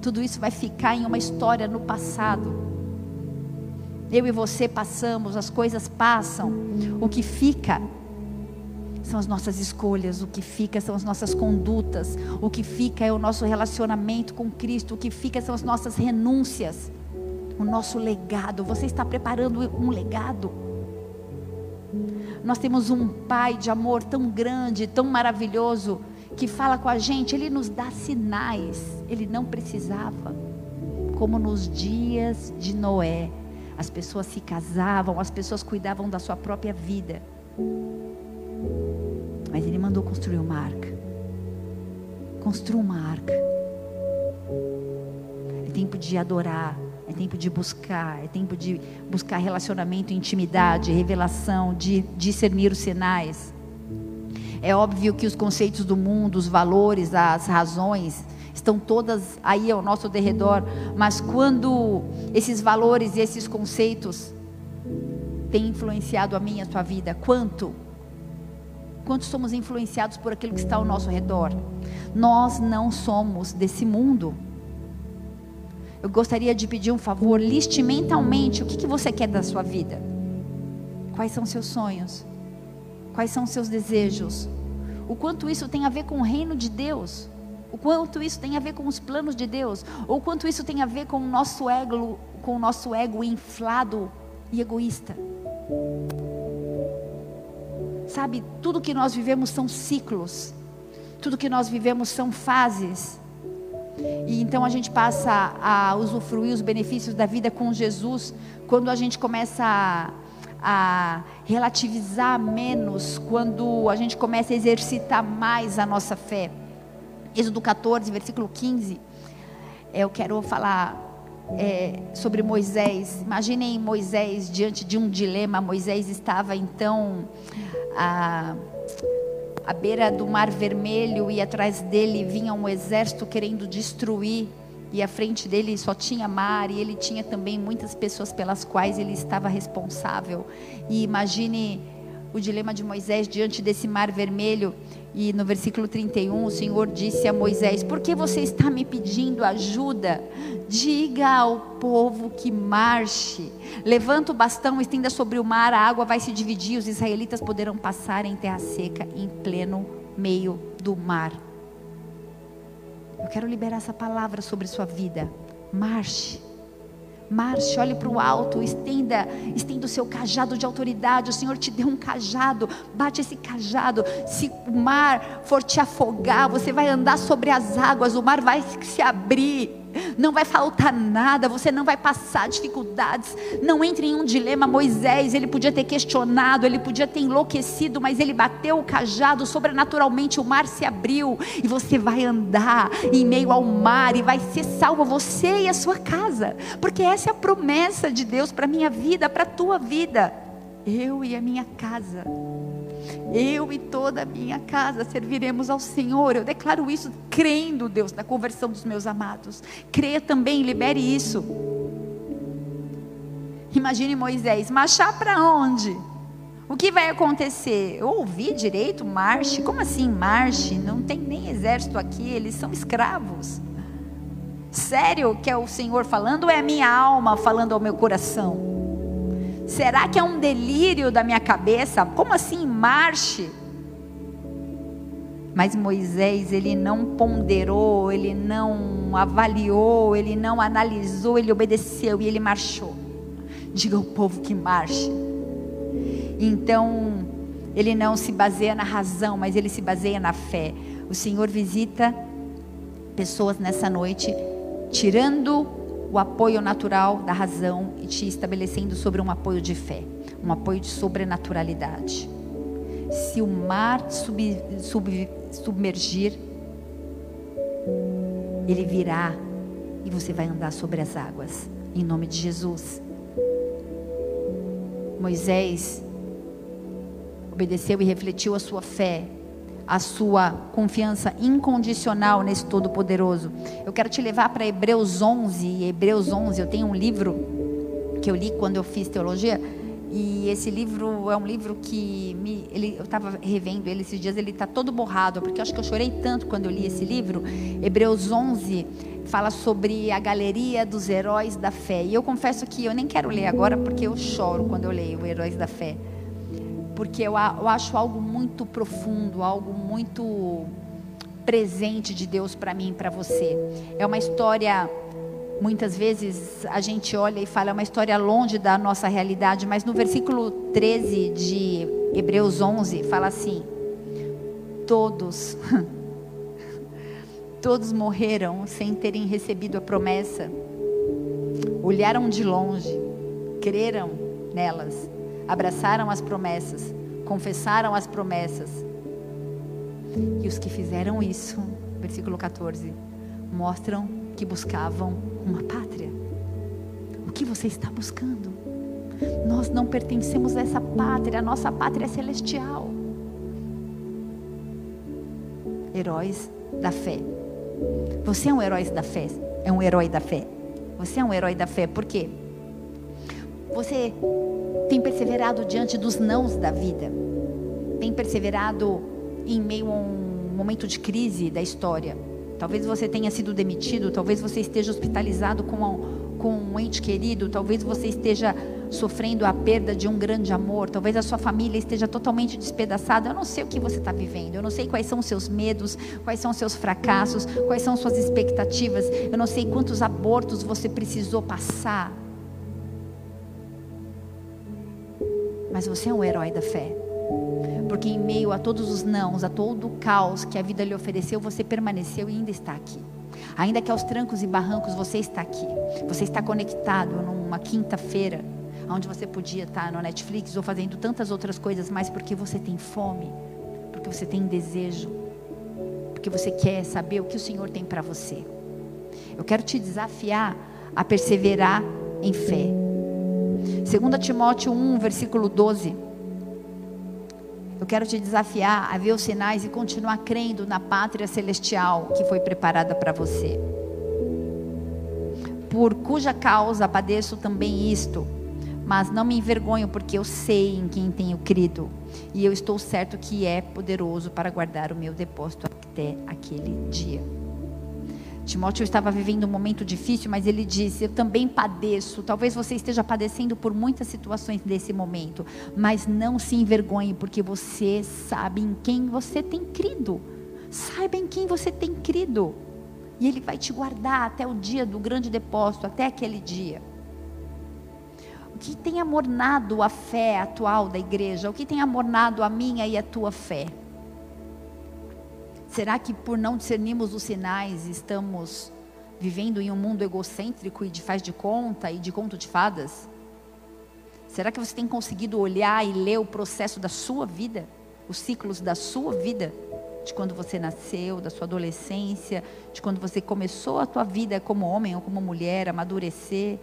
tudo isso vai ficar em uma história no passado. Eu e você passamos, as coisas passam. O que fica são as nossas escolhas, o que fica são as nossas condutas, o que fica é o nosso relacionamento com Cristo, o que fica são as nossas renúncias, o nosso legado. Você está preparando um legado? Nós temos um Pai de amor tão grande, tão maravilhoso que fala com a gente, ele nos dá sinais. Ele não precisava. Como nos dias de Noé, as pessoas se casavam, as pessoas cuidavam da sua própria vida. Mas ele mandou construir uma arca. Construa uma arca. É tempo de adorar, é tempo de buscar, é tempo de buscar relacionamento, intimidade, revelação, de discernir os sinais. É óbvio que os conceitos do mundo, os valores, as razões, estão todas aí ao nosso derredor, mas quando esses valores e esses conceitos têm influenciado a minha a tua vida, quanto? Quanto somos influenciados por aquilo que está ao nosso redor? Nós não somos desse mundo. Eu gostaria de pedir um favor, liste mentalmente o que, que você quer da sua vida. Quais são seus sonhos? Quais são seus desejos? O quanto isso tem a ver com o reino de Deus, o quanto isso tem a ver com os planos de Deus, ou quanto isso tem a ver com o nosso ego, com o nosso ego inflado e egoísta. Sabe, tudo que nós vivemos são ciclos. Tudo que nós vivemos são fases. E então a gente passa a usufruir os benefícios da vida com Jesus quando a gente começa a a relativizar menos quando a gente começa a exercitar mais a nossa fé. Êxodo 14, versículo 15. Eu quero falar é, sobre Moisés. Imaginem Moisés diante de um dilema. Moisés estava então à beira do Mar Vermelho e atrás dele vinha um exército querendo destruir. E à frente dele só tinha mar e ele tinha também muitas pessoas pelas quais ele estava responsável. E imagine o dilema de Moisés diante desse mar vermelho. E no versículo 31, o Senhor disse a Moisés: Por que você está me pedindo ajuda? Diga ao povo que marche. Levanta o bastão, estenda sobre o mar, a água vai se dividir, os israelitas poderão passar em terra seca, em pleno meio do mar. Eu quero liberar essa palavra sobre sua vida. Marche. Marche, olhe para o alto, estenda, estenda o seu cajado de autoridade. O Senhor te deu um cajado, bate esse cajado. Se o mar for te afogar, você vai andar sobre as águas, o mar vai se abrir não vai faltar nada, você não vai passar dificuldades. Não entre em um dilema. Moisés, ele podia ter questionado, ele podia ter enlouquecido, mas ele bateu o cajado, sobrenaturalmente o mar se abriu e você vai andar em meio ao mar e vai ser salvo você e a sua casa, porque essa é a promessa de Deus para minha vida, para a tua vida. Eu e a minha casa eu e toda a minha casa serviremos ao Senhor. Eu declaro isso crendo, Deus, na conversão dos meus amados. Creia também, libere isso. Imagine Moisés, marchar para onde? O que vai acontecer? Eu ouvi direito, marche. Como assim marche? Não tem nem exército aqui, eles são escravos. Sério que é o Senhor falando ou é a minha alma falando ao meu coração? Será que é um delírio da minha cabeça? Como assim marche? Mas Moisés, ele não ponderou, ele não avaliou, ele não analisou, ele obedeceu e ele marchou. Diga ao povo que marche. Então, ele não se baseia na razão, mas ele se baseia na fé. O Senhor visita pessoas nessa noite, tirando o apoio natural da razão e te estabelecendo sobre um apoio de fé, um apoio de sobrenaturalidade. Se o mar sub, sub, submergir, ele virá e você vai andar sobre as águas, em nome de Jesus. Moisés obedeceu e refletiu a sua fé a sua confiança incondicional nesse Todo-Poderoso. Eu quero te levar para Hebreus 11. E Hebreus 11, eu tenho um livro que eu li quando eu fiz teologia. E esse livro é um livro que me, ele, eu estava revendo ele esses dias, ele está todo borrado, porque eu acho que eu chorei tanto quando eu li esse livro. Hebreus 11 fala sobre a galeria dos heróis da fé. E eu confesso que eu nem quero ler agora, porque eu choro quando eu leio Heróis da Fé porque eu, eu acho algo muito profundo, algo muito presente de Deus para mim e para você. É uma história, muitas vezes a gente olha e fala, é uma história longe da nossa realidade, mas no versículo 13 de Hebreus 11 fala assim: todos, todos morreram sem terem recebido a promessa, olharam de longe, creram nelas abraçaram as promessas, confessaram as promessas. E os que fizeram isso, versículo 14, mostram que buscavam uma pátria. O que você está buscando? Nós não pertencemos a essa pátria, a nossa pátria é celestial. Heróis da fé. Você é um herói da fé. É um herói da fé. Você é um herói da fé. Por quê? Você tem perseverado diante dos nãos da vida, tem perseverado em meio a um momento de crise da história. Talvez você tenha sido demitido, talvez você esteja hospitalizado com um, com um ente querido, talvez você esteja sofrendo a perda de um grande amor, talvez a sua família esteja totalmente despedaçada. Eu não sei o que você está vivendo, eu não sei quais são os seus medos, quais são os seus fracassos, quais são suas expectativas, eu não sei quantos abortos você precisou passar mas você é um herói da fé. Porque em meio a todos os nãos, a todo o caos que a vida lhe ofereceu, você permaneceu e ainda está aqui. Ainda que aos trancos e barrancos você está aqui. Você está conectado numa quinta-feira, onde você podia estar no Netflix ou fazendo tantas outras coisas, mas porque você tem fome, porque você tem desejo, porque você quer saber o que o Senhor tem para você. Eu quero te desafiar a perseverar em fé. 2 Timóteo 1, versículo 12. Eu quero te desafiar a ver os sinais e continuar crendo na pátria celestial que foi preparada para você. Por cuja causa padeço também isto, mas não me envergonho, porque eu sei em quem tenho crido, e eu estou certo que é poderoso para guardar o meu depósito até aquele dia. Timóteo estava vivendo um momento difícil, mas ele disse: Eu também padeço. Talvez você esteja padecendo por muitas situações desse momento, mas não se envergonhe, porque você sabe em quem você tem crido. Saiba em quem você tem crido. E Ele vai te guardar até o dia do grande depósito, até aquele dia. O que tem amornado a fé atual da igreja? O que tem amornado a minha e a tua fé? Será que por não discernirmos os sinais estamos vivendo em um mundo egocêntrico e de faz de conta e de conto de fadas? Será que você tem conseguido olhar e ler o processo da sua vida, os ciclos da sua vida, de quando você nasceu, da sua adolescência, de quando você começou a tua vida como homem ou como mulher, amadurecer?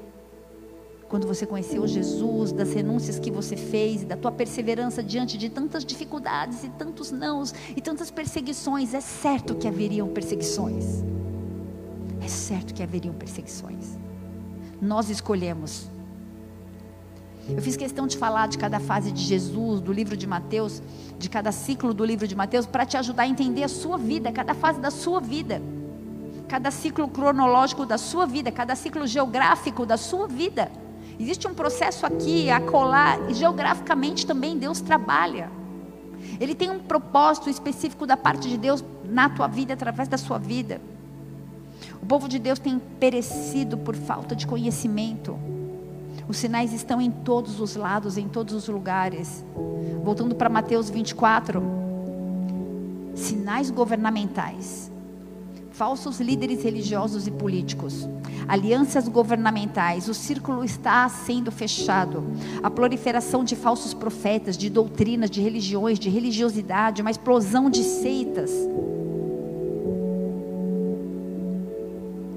Quando você conheceu Jesus, das renúncias que você fez, da tua perseverança diante de tantas dificuldades e tantos nãos e tantas perseguições, é certo que haveriam perseguições. É certo que haveriam perseguições. Nós escolhemos. Eu fiz questão de falar de cada fase de Jesus, do livro de Mateus, de cada ciclo do livro de Mateus, para te ajudar a entender a sua vida, cada fase da sua vida, cada ciclo cronológico da sua vida, cada ciclo geográfico da sua vida. Existe um processo aqui, a colar, e geograficamente também Deus trabalha. Ele tem um propósito específico da parte de Deus na tua vida, através da sua vida. O povo de Deus tem perecido por falta de conhecimento. Os sinais estão em todos os lados, em todos os lugares. Voltando para Mateus 24. Sinais governamentais falsos líderes religiosos e políticos, alianças governamentais, o círculo está sendo fechado, a proliferação de falsos profetas, de doutrinas, de religiões, de religiosidade, uma explosão de seitas.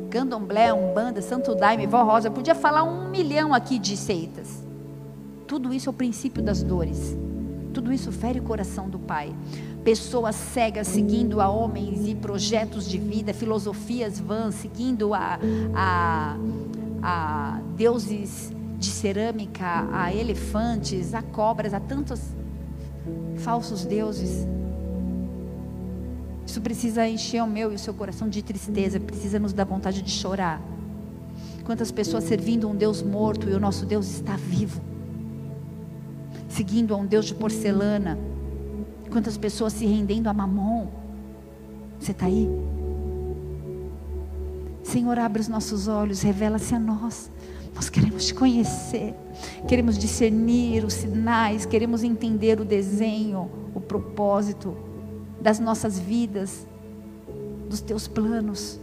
Candomblé, Umbanda, Santo Daime, Vó Rosa, podia falar um milhão aqui de seitas. Tudo isso é o princípio das dores. Tudo isso fere o coração do Pai pessoas cegas seguindo a homens e projetos de vida, filosofias vãs, seguindo a, a, a deuses de cerâmica, a elefantes, a cobras, a tantos falsos deuses. Isso precisa encher o meu e o seu coração de tristeza, precisa nos dar vontade de chorar. Quantas pessoas servindo um Deus morto e o nosso Deus está vivo, seguindo a um Deus de porcelana Quantas pessoas se rendendo a mamon. Você está aí? Senhor, abre os nossos olhos, revela-se a nós. Nós queremos te conhecer, queremos discernir os sinais, queremos entender o desenho, o propósito das nossas vidas, dos teus planos.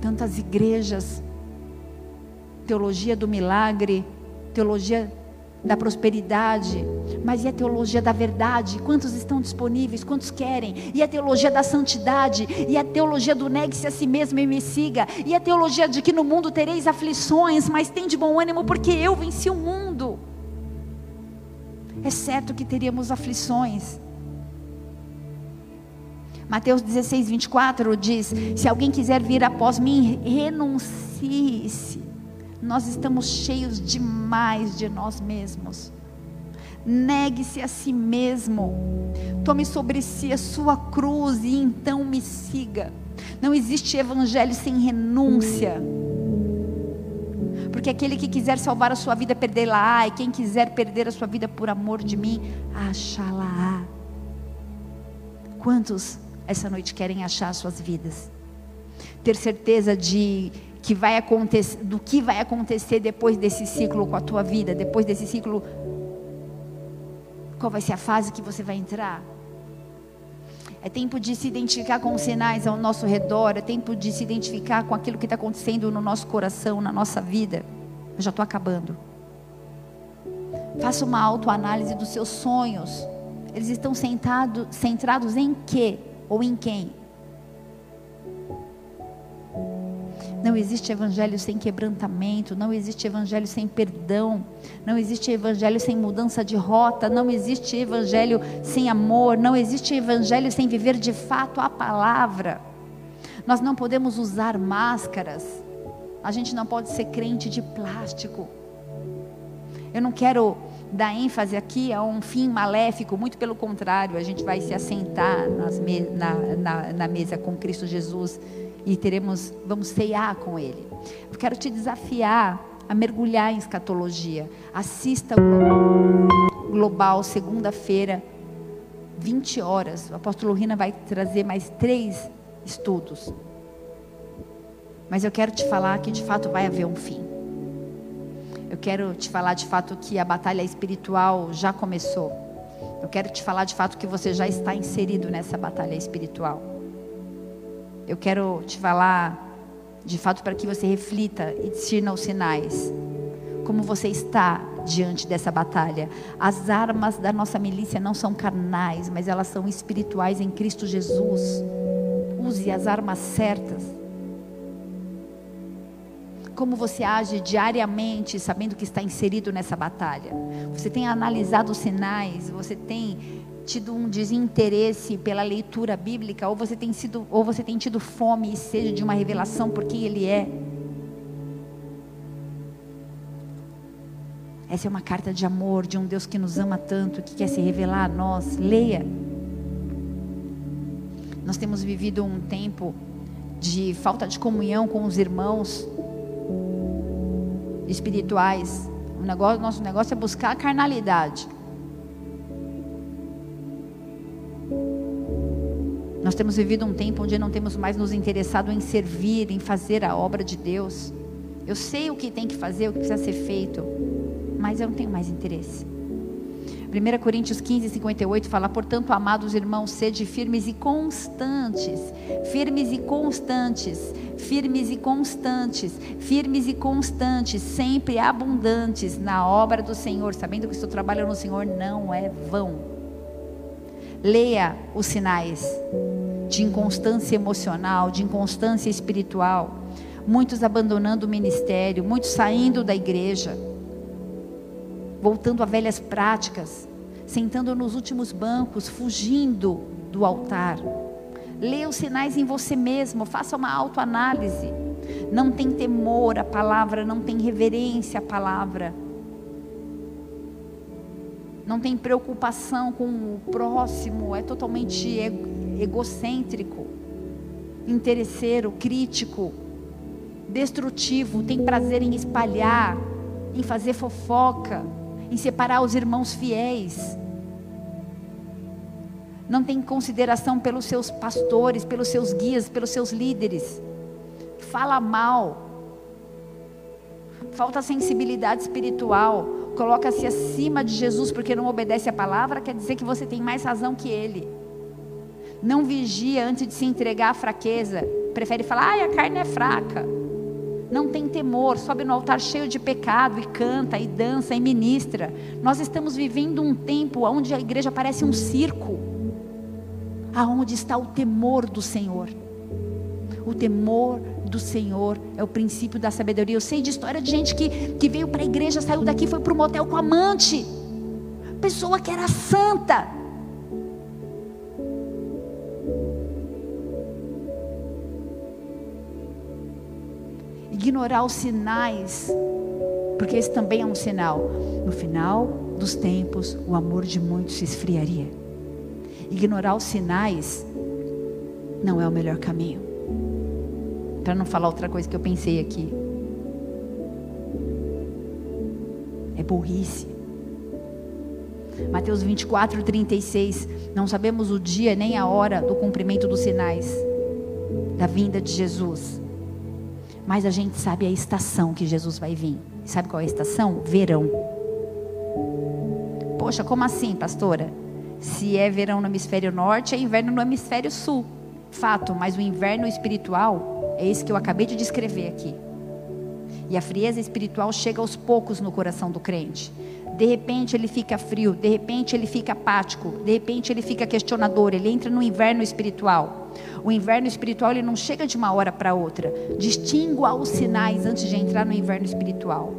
Tantas igrejas, teologia do milagre, teologia da prosperidade, mas e a teologia da verdade? Quantos estão disponíveis? Quantos querem? E a teologia da santidade? E a teologia do negue-se a si mesmo e me siga? E a teologia de que no mundo tereis aflições, mas tem de bom ânimo porque eu venci o mundo? É certo que teríamos aflições. Mateus 16, 24 diz: Se alguém quiser vir após mim, renuncie-se nós estamos cheios demais de nós mesmos. Negue-se a si mesmo. Tome sobre si a sua cruz e então me siga. Não existe evangelho sem renúncia. Porque aquele que quiser salvar a sua vida, perdê-la-á. E quem quiser perder a sua vida por amor de mim, achá-la-á. Quantos essa noite querem achar as suas vidas? Ter certeza de que vai acontecer, do que vai acontecer depois desse ciclo com a tua vida, depois desse ciclo, qual vai ser a fase que você vai entrar? É tempo de se identificar com os sinais ao nosso redor, é tempo de se identificar com aquilo que está acontecendo no nosso coração, na nossa vida. Eu já estou acabando. Faça uma autoanálise dos seus sonhos. Eles estão sentado, centrados em quê ou em quem? Não existe evangelho sem quebrantamento, não existe evangelho sem perdão, não existe evangelho sem mudança de rota, não existe evangelho sem amor, não existe evangelho sem viver de fato a palavra. Nós não podemos usar máscaras, a gente não pode ser crente de plástico. Eu não quero dar ênfase aqui a um fim maléfico, muito pelo contrário, a gente vai se assentar me na, na, na mesa com Cristo Jesus e teremos, vamos ceiar com Ele. Eu quero te desafiar a mergulhar em escatologia. Assista o Global, segunda-feira, 20 horas. O apóstolo Rina vai trazer mais três estudos. Mas eu quero te falar que de fato vai haver um fim. Eu quero te falar de fato que a batalha espiritual já começou. Eu quero te falar de fato que você já está inserido nessa batalha espiritual. Eu quero te falar de fato para que você reflita e discirna os sinais. Como você está diante dessa batalha? As armas da nossa milícia não são carnais, mas elas são espirituais em Cristo Jesus. Use as armas certas. Como você age diariamente, sabendo que está inserido nessa batalha? Você tem analisado os sinais? Você tem tido um desinteresse pela leitura bíblica, ou você tem sido, ou você tem tido fome e sede de uma revelação por quem ele é. Essa é uma carta de amor de um Deus que nos ama tanto, que quer se revelar a nós. Leia. Nós temos vivido um tempo de falta de comunhão com os irmãos espirituais. O negócio, nosso negócio é buscar a carnalidade. Nós temos vivido um tempo onde não temos mais nos interessado em servir, em fazer a obra de Deus. Eu sei o que tem que fazer, o que precisa ser feito, mas eu não tenho mais interesse. 1 Coríntios 15, 58 fala: Portanto, amados irmãos, sede firmes e constantes, firmes e constantes, firmes e constantes, firmes e constantes, sempre abundantes na obra do Senhor, sabendo que o seu trabalho no Senhor não é vão. Leia os sinais de inconstância emocional, de inconstância espiritual. Muitos abandonando o ministério, muitos saindo da igreja, voltando a velhas práticas, sentando nos últimos bancos, fugindo do altar. Leia os sinais em você mesmo, faça uma autoanálise. Não tem temor à palavra, não tem reverência à palavra não tem preocupação com o próximo, é totalmente egocêntrico, interesseiro, crítico, destrutivo, tem prazer em espalhar, em fazer fofoca, em separar os irmãos fiéis. Não tem consideração pelos seus pastores, pelos seus guias, pelos seus líderes. Fala mal. Falta sensibilidade espiritual coloca-se acima de Jesus porque não obedece a palavra, quer dizer que você tem mais razão que ele. Não vigia antes de se entregar à fraqueza. Prefere falar, ai, a carne é fraca. Não tem temor, sobe no altar cheio de pecado e canta e dança e ministra. Nós estamos vivendo um tempo onde a igreja parece um circo. Aonde está o temor do Senhor? O temor do Senhor é o princípio da sabedoria. Eu sei de história de gente que, que veio para a igreja, saiu daqui, foi para o motel com amante. Pessoa que era santa. Ignorar os sinais, porque esse também é um sinal. No final dos tempos, o amor de muitos se esfriaria. Ignorar os sinais não é o melhor caminho. Para não falar outra coisa que eu pensei aqui. É burrice. Mateus 24, 36. Não sabemos o dia nem a hora do cumprimento dos sinais da vinda de Jesus. Mas a gente sabe a estação que Jesus vai vir. Sabe qual é a estação? Verão. Poxa, como assim, pastora? Se é verão no hemisfério norte, é inverno no hemisfério sul. Fato, mas o inverno espiritual é isso que eu acabei de descrever aqui. E a frieza espiritual chega aos poucos no coração do crente. De repente ele fica frio, de repente ele fica apático, de repente ele fica questionador, ele entra no inverno espiritual. O inverno espiritual ele não chega de uma hora para outra. Distingua os sinais antes de entrar no inverno espiritual.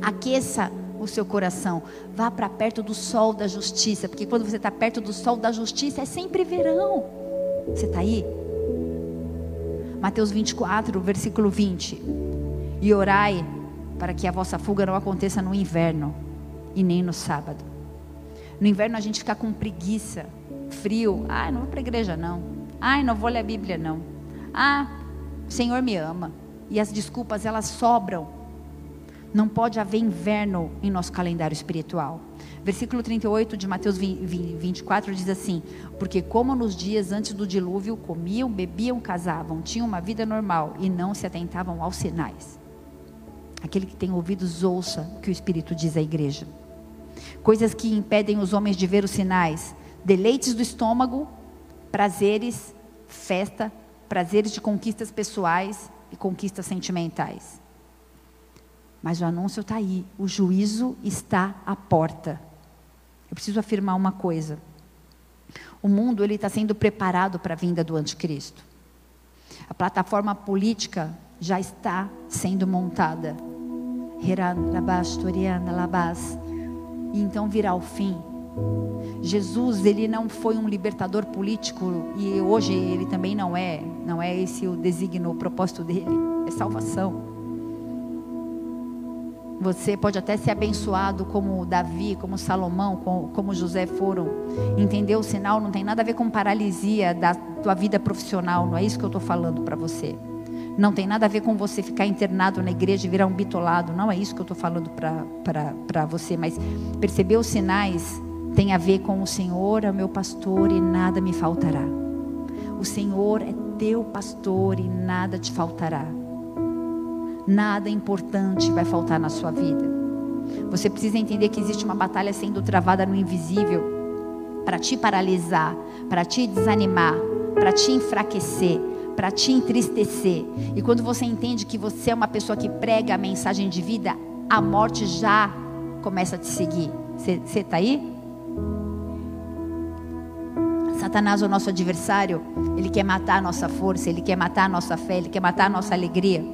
Aqueça o seu coração. Vá para perto do sol da justiça, porque quando você está perto do sol da justiça é sempre verão. Você está aí? Mateus 24, versículo 20. E orai para que a vossa fuga não aconteça no inverno e nem no sábado. No inverno a gente fica com preguiça, frio. Ah, não vou para a igreja não. Ah, não vou ler a Bíblia não. Ah, o Senhor me ama. E as desculpas elas sobram. Não pode haver inverno em nosso calendário espiritual. Versículo 38 de Mateus 24 diz assim: Porque, como nos dias antes do dilúvio, comiam, bebiam, casavam, tinham uma vida normal e não se atentavam aos sinais. Aquele que tem ouvidos, ouça o que o Espírito diz à igreja coisas que impedem os homens de ver os sinais, deleites do estômago, prazeres, festa, prazeres de conquistas pessoais e conquistas sentimentais. Mas o anúncio está aí, o juízo está à porta. Eu preciso afirmar uma coisa: o mundo ele está sendo preparado para a vinda do anticristo. A plataforma política já está sendo montada. E então virá o fim. Jesus, ele não foi um libertador político e hoje ele também não é, não é esse o designo, o propósito dele, é salvação. Você pode até ser abençoado como Davi, como Salomão, como José foram. Entender o sinal não tem nada a ver com paralisia da tua vida profissional, não é isso que eu estou falando para você. Não tem nada a ver com você ficar internado na igreja e virar um bitolado. Não é isso que eu estou falando para você. Mas perceber os sinais tem a ver com o Senhor é o meu pastor e nada me faltará. O Senhor é teu pastor e nada te faltará. Nada importante vai faltar na sua vida. Você precisa entender que existe uma batalha sendo travada no invisível para te paralisar, para te desanimar, para te enfraquecer para te entristecer. E quando você entende que você é uma pessoa que prega a mensagem de vida, a morte já começa a te seguir. Você está aí? Satanás, o nosso adversário, ele quer matar a nossa força, ele quer matar a nossa fé, ele quer matar a nossa alegria.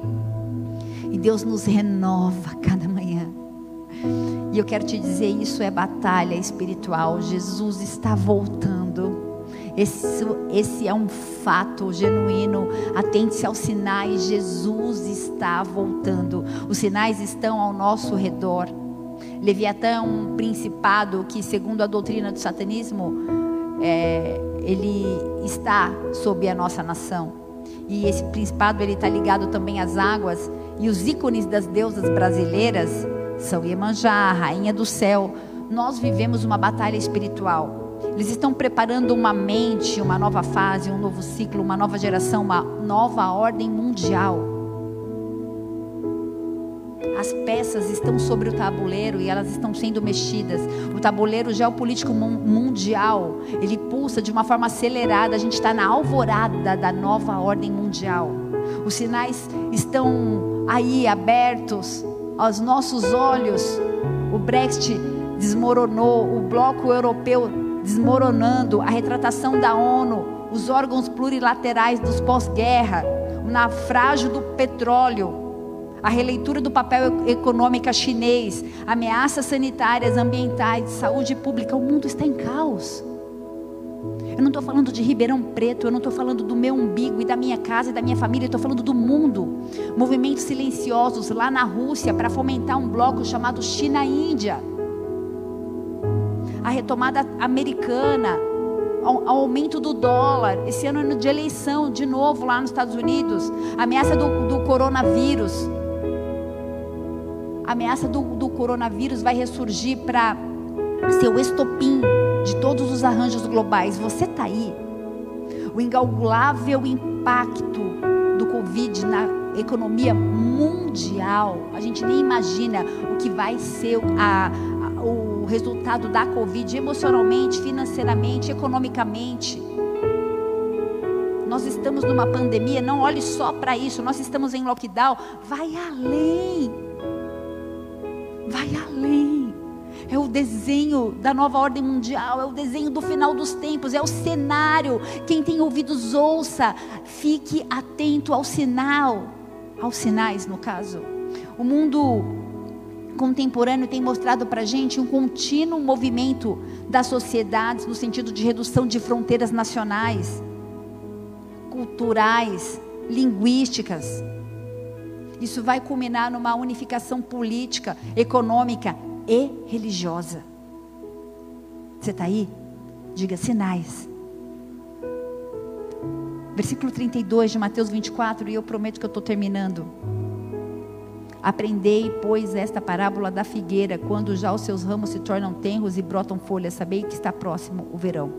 E Deus nos renova cada manhã. E eu quero te dizer, isso é batalha espiritual. Jesus está voltando. Esse, esse é um fato genuíno. Atente-se aos sinais. Jesus está voltando. Os sinais estão ao nosso redor. Leviatã é um principado que, segundo a doutrina do satanismo, é, ele está sob a nossa nação. E esse principado ele está ligado também às águas. E os ícones das deusas brasileiras são Iemanjá, rainha do céu. Nós vivemos uma batalha espiritual. Eles estão preparando uma mente, uma nova fase, um novo ciclo, uma nova geração, uma nova ordem mundial. As peças estão sobre o tabuleiro e elas estão sendo mexidas. O tabuleiro geopolítico mundial, ele pulsa de uma forma acelerada. A gente está na alvorada da nova ordem mundial. Os sinais estão aí abertos aos nossos olhos. O Brexit desmoronou, o bloco europeu desmoronando, a retratação da ONU, os órgãos plurilaterais dos pós-guerra, o naufrágio do petróleo, a releitura do papel econômico chinês, ameaças sanitárias, ambientais, de saúde pública, o mundo está em caos. Eu não estou falando de Ribeirão Preto, eu não estou falando do meu umbigo e da minha casa e da minha família, eu estou falando do mundo. Movimentos silenciosos lá na Rússia para fomentar um bloco chamado China-Índia retomada americana, ao, aumento do dólar, esse ano é de eleição de novo lá nos Estados Unidos, a ameaça do, do coronavírus. A ameaça do, do coronavírus vai ressurgir para ser o estopim de todos os arranjos globais. Você está aí. O incalculável impacto do Covid na economia mundial. A gente nem imagina o que vai ser a, o resultado da Covid emocionalmente, financeiramente, economicamente. Nós estamos numa pandemia, não olhe só para isso, nós estamos em lockdown. Vai além. Vai além. é o desenho da nova ordem mundial, é o desenho do final dos tempos, é o cenário. Quem tem ouvidos, ouça, fique atento ao sinal, aos sinais, no caso. O mundo contemporâneo tem mostrado para a gente um contínuo movimento das sociedades no sentido de redução de fronteiras nacionais, culturais, linguísticas. Isso vai culminar numa unificação política, econômica e religiosa. Você está aí? Diga sinais. Versículo 32 de Mateus 24, e eu prometo que eu estou terminando. Aprendei, pois, esta parábola da figueira, quando já os seus ramos se tornam tenros e brotam folhas, sabei que está próximo o verão.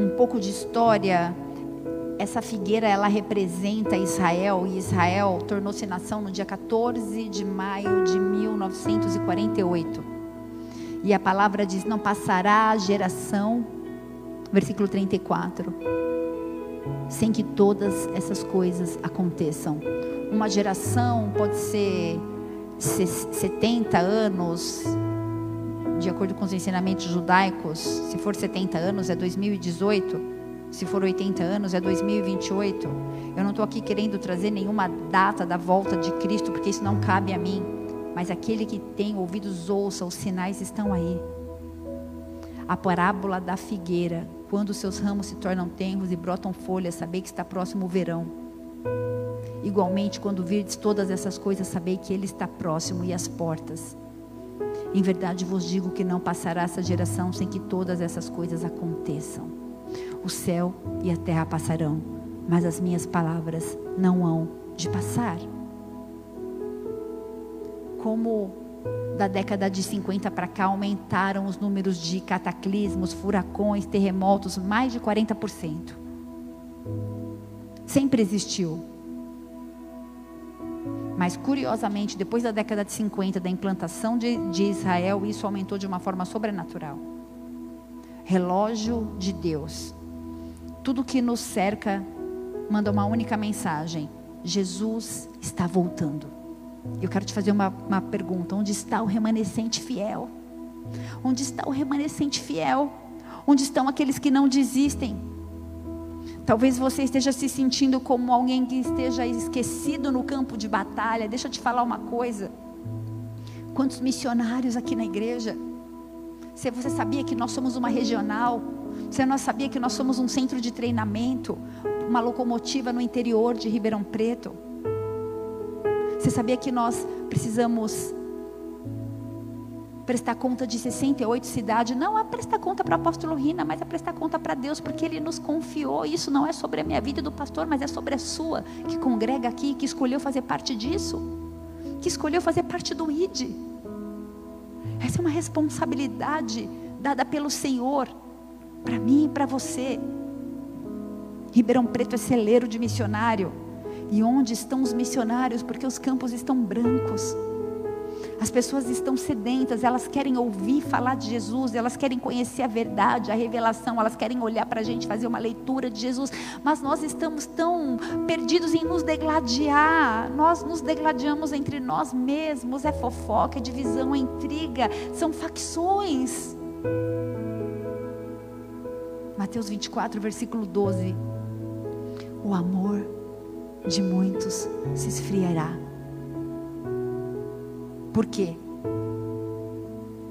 Um pouco de história essa figueira ela representa Israel e Israel tornou-se nação no dia 14 de maio de 1948. E a palavra diz: Não passará a geração, versículo 34, sem que todas essas coisas aconteçam. Uma geração pode ser 70 anos, de acordo com os ensinamentos judaicos, se for 70 anos é 2018 se for 80 anos, é 2028. Eu não estou aqui querendo trazer nenhuma data da volta de Cristo, porque isso não cabe a mim. Mas aquele que tem ouvidos ouça, os sinais estão aí. A parábola da figueira, quando seus ramos se tornam tenros e brotam folhas, sabei que está próximo o verão. Igualmente, quando virdes todas essas coisas, sabei que ele está próximo e as portas. Em verdade vos digo que não passará essa geração sem que todas essas coisas aconteçam. O céu e a terra passarão, mas as minhas palavras não hão de passar. Como da década de 50 para cá aumentaram os números de cataclismos, furacões, terremotos, mais de 40%. Sempre existiu. Mas curiosamente, depois da década de 50, da implantação de, de Israel, isso aumentou de uma forma sobrenatural. Relógio de Deus tudo que nos cerca manda uma única mensagem: Jesus está voltando. Eu quero te fazer uma, uma pergunta: onde está o remanescente fiel? Onde está o remanescente fiel? Onde estão aqueles que não desistem? Talvez você esteja se sentindo como alguém que esteja esquecido no campo de batalha. Deixa eu te falar uma coisa. Quantos missionários aqui na igreja? Se você sabia que nós somos uma regional, você não sabia que nós somos um centro de treinamento, uma locomotiva no interior de Ribeirão Preto? Você sabia que nós precisamos prestar conta de 68 cidades? Não é prestar conta para o apóstolo Rina, mas é prestar conta para Deus, porque Ele nos confiou. Isso não é sobre a minha vida e do pastor, mas é sobre a sua, que congrega aqui, que escolheu fazer parte disso, que escolheu fazer parte do ID. Essa é uma responsabilidade dada pelo Senhor para mim e para você. Ribeirão Preto é celeiro de missionário. E onde estão os missionários? Porque os campos estão brancos. As pessoas estão sedentas, elas querem ouvir falar de Jesus, elas querem conhecer a verdade, a revelação, elas querem olhar para a gente, fazer uma leitura de Jesus, mas nós estamos tão perdidos em nos degladiar, nós nos degladiamos entre nós mesmos, é fofoca, é divisão, é intriga, são facções. Mateus 24, versículo 12. O amor de muitos se esfriará. Por quê?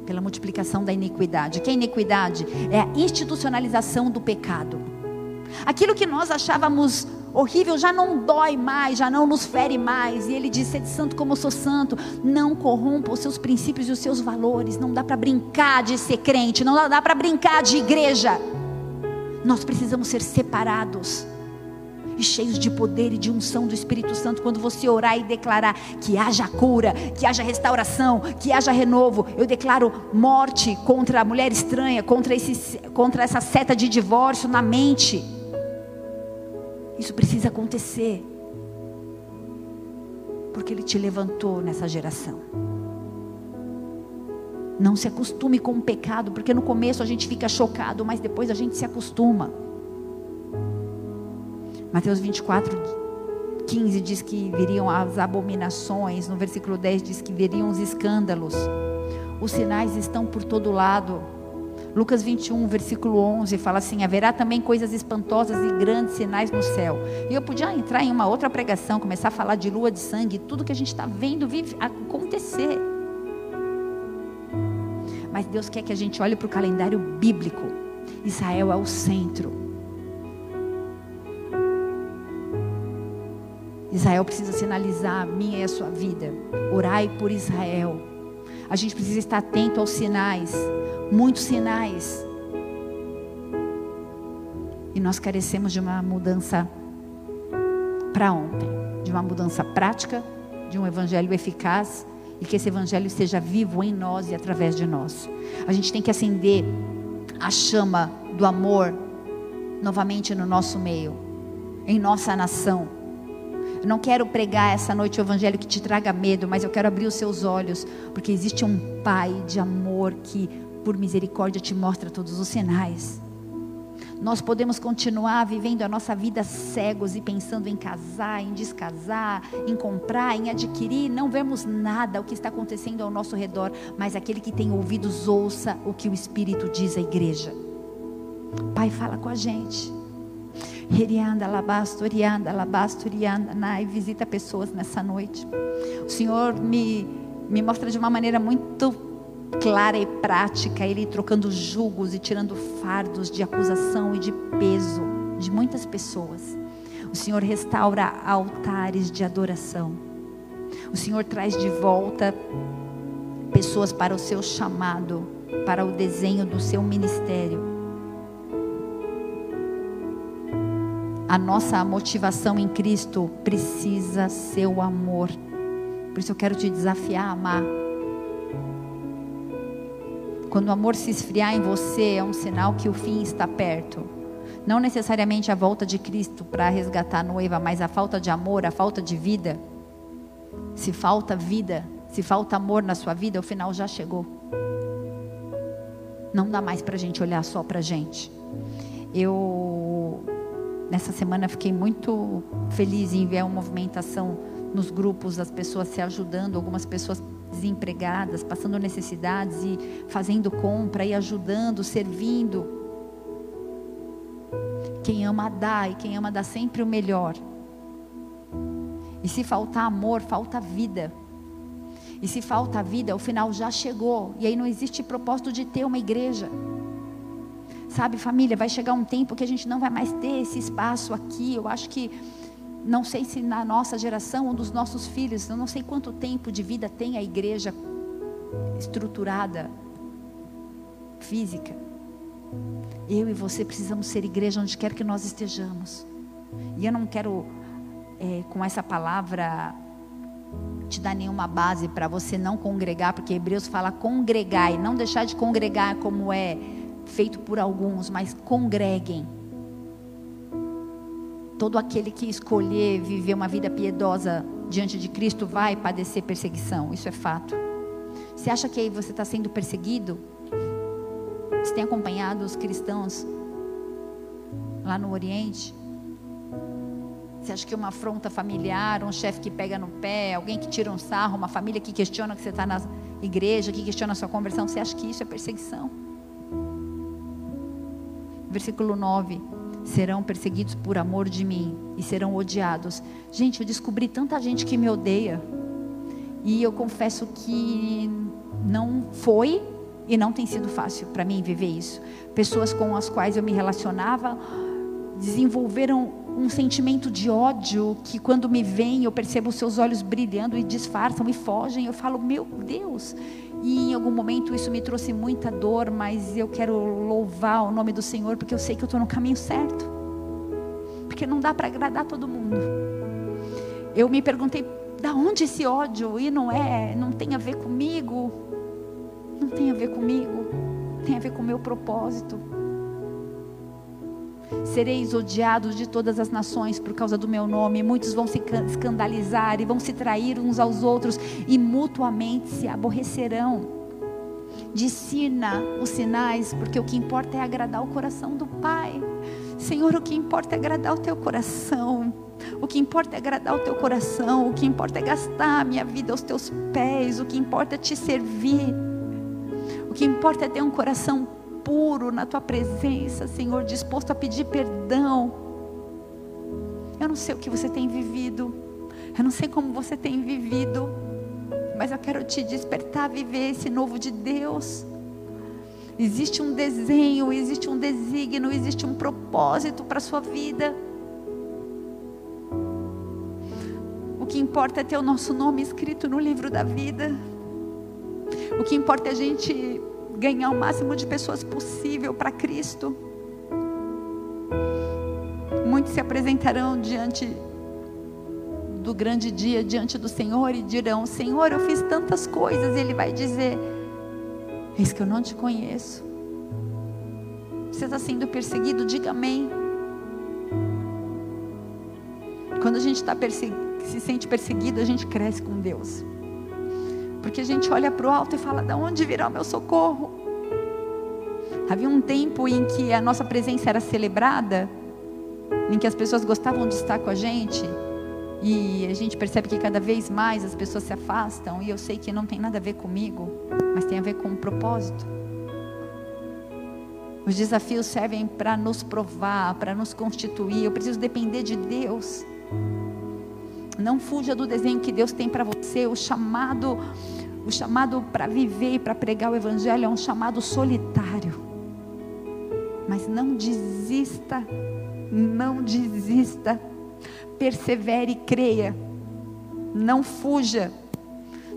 Pela multiplicação da iniquidade. Que é iniquidade? É a institucionalização do pecado. Aquilo que nós achávamos horrível já não dói mais, já não nos fere mais. E ele diz: Sede santo como eu sou santo. Não corrompa os seus princípios e os seus valores. Não dá para brincar de ser crente, não dá para brincar de igreja. Nós precisamos ser separados e cheios de poder e de unção do Espírito Santo quando você orar e declarar que haja cura, que haja restauração, que haja renovo. Eu declaro morte contra a mulher estranha, contra, esse, contra essa seta de divórcio na mente. Isso precisa acontecer. Porque Ele te levantou nessa geração. Não se acostume com o pecado, porque no começo a gente fica chocado, mas depois a gente se acostuma. Mateus 24, 15 diz que viriam as abominações, no versículo 10 diz que viriam os escândalos. Os sinais estão por todo lado. Lucas 21, versículo 11, fala assim: haverá também coisas espantosas e grandes sinais no céu. E eu podia entrar em uma outra pregação, começar a falar de lua de sangue, tudo que a gente está vendo acontecer. Mas Deus quer que a gente olhe para o calendário bíblico. Israel é o centro. Israel precisa sinalizar a minha e a sua vida. Orai por Israel. A gente precisa estar atento aos sinais muitos sinais. E nós carecemos de uma mudança para ontem, de uma mudança prática, de um evangelho eficaz e que esse evangelho esteja vivo em nós e através de nós. A gente tem que acender a chama do amor novamente no nosso meio, em nossa nação. Eu não quero pregar essa noite o evangelho que te traga medo, mas eu quero abrir os seus olhos, porque existe um Pai de amor que por misericórdia, te mostra todos os sinais. Nós podemos continuar vivendo a nossa vida cegos e pensando em casar, em descasar, em comprar, em adquirir, não vemos nada o que está acontecendo ao nosso redor, mas aquele que tem ouvidos ouça o que o Espírito diz à igreja. Pai, fala com a gente. Erianda, alabastorianda, alabastorianda, nai, visita pessoas nessa noite. O Senhor me, me mostra de uma maneira muito clara e prática, Ele trocando julgos e tirando fardos de acusação e de peso de muitas pessoas. O Senhor restaura altares de adoração. O Senhor traz de volta pessoas para o seu chamado, para o desenho do seu ministério. A nossa motivação em Cristo precisa ser o amor. Por isso eu quero te desafiar a amar quando o amor se esfriar em você, é um sinal que o fim está perto. Não necessariamente a volta de Cristo para resgatar a noiva, mas a falta de amor, a falta de vida. Se falta vida, se falta amor na sua vida, o final já chegou. Não dá mais para a gente olhar só para a gente. Eu, nessa semana, fiquei muito feliz em ver a movimentação nos grupos, as pessoas se ajudando, algumas pessoas desempregadas, passando necessidades e fazendo compra e ajudando, servindo. Quem ama dá e quem ama dá sempre o melhor. E se faltar amor, falta vida. E se falta vida, o final já chegou. E aí não existe propósito de ter uma igreja. Sabe, família, vai chegar um tempo que a gente não vai mais ter esse espaço aqui. Eu acho que não sei se na nossa geração, um dos nossos filhos, eu não sei quanto tempo de vida tem a igreja estruturada, física. Eu e você precisamos ser igreja onde quer que nós estejamos. E eu não quero, é, com essa palavra, te dar nenhuma base para você não congregar, porque Hebreus fala congregar e não deixar de congregar como é feito por alguns, mas congreguem Todo aquele que escolher viver uma vida piedosa diante de Cristo vai padecer perseguição, isso é fato. Você acha que você está sendo perseguido? Você tem acompanhado os cristãos lá no Oriente? Você acha que uma afronta familiar, um chefe que pega no pé, alguém que tira um sarro, uma família que questiona que você está na igreja, que questiona a sua conversão, você acha que isso é perseguição? Versículo 9 serão perseguidos por amor de mim e serão odiados. Gente, eu descobri tanta gente que me odeia. E eu confesso que não foi e não tem sido fácil para mim viver isso. Pessoas com as quais eu me relacionava desenvolveram um sentimento de ódio que quando me veem eu percebo seus olhos brilhando e disfarçam e fogem. Eu falo, meu Deus, e em algum momento isso me trouxe muita dor, mas eu quero louvar o nome do Senhor porque eu sei que eu estou no caminho certo. Porque não dá para agradar todo mundo. Eu me perguntei, da onde esse ódio? E não é, não tem a ver comigo. Não tem a ver comigo. Tem a ver com o meu propósito. Sereis odiados de todas as nações por causa do meu nome. Muitos vão se escandalizar e vão se trair uns aos outros e mutuamente se aborrecerão. Discina os sinais, porque o que importa é agradar o coração do Pai. Senhor, o que importa é agradar o teu coração. O que importa é agradar o teu coração, o que importa é gastar a minha vida aos teus pés, o que importa é te servir. O que importa é ter um coração puro na tua presença, Senhor, disposto a pedir perdão. Eu não sei o que você tem vivido, eu não sei como você tem vivido, mas eu quero te despertar a viver esse novo de Deus. Existe um desenho, existe um desígnio, existe um propósito para a sua vida. O que importa é ter o nosso nome escrito no livro da vida. O que importa é a gente ganhar o máximo de pessoas possível para Cristo. Muitos se apresentarão diante do grande dia, diante do Senhor e dirão: Senhor, eu fiz tantas coisas. E Ele vai dizer: Eis que eu não te conheço. Você está sendo perseguido? Diga amém. Quando a gente está se sente perseguido, a gente cresce com Deus. Porque a gente olha para o alto e fala: da onde virá o meu socorro? Havia um tempo em que a nossa presença era celebrada, em que as pessoas gostavam de estar com a gente, e a gente percebe que cada vez mais as pessoas se afastam, e eu sei que não tem nada a ver comigo, mas tem a ver com um propósito. Os desafios servem para nos provar, para nos constituir. Eu preciso depender de Deus. Não fuja do desenho que Deus tem para você. O chamado, o chamado para viver e para pregar o evangelho é um chamado solitário. Mas não desista. Não desista persevere e creia. Não fuja.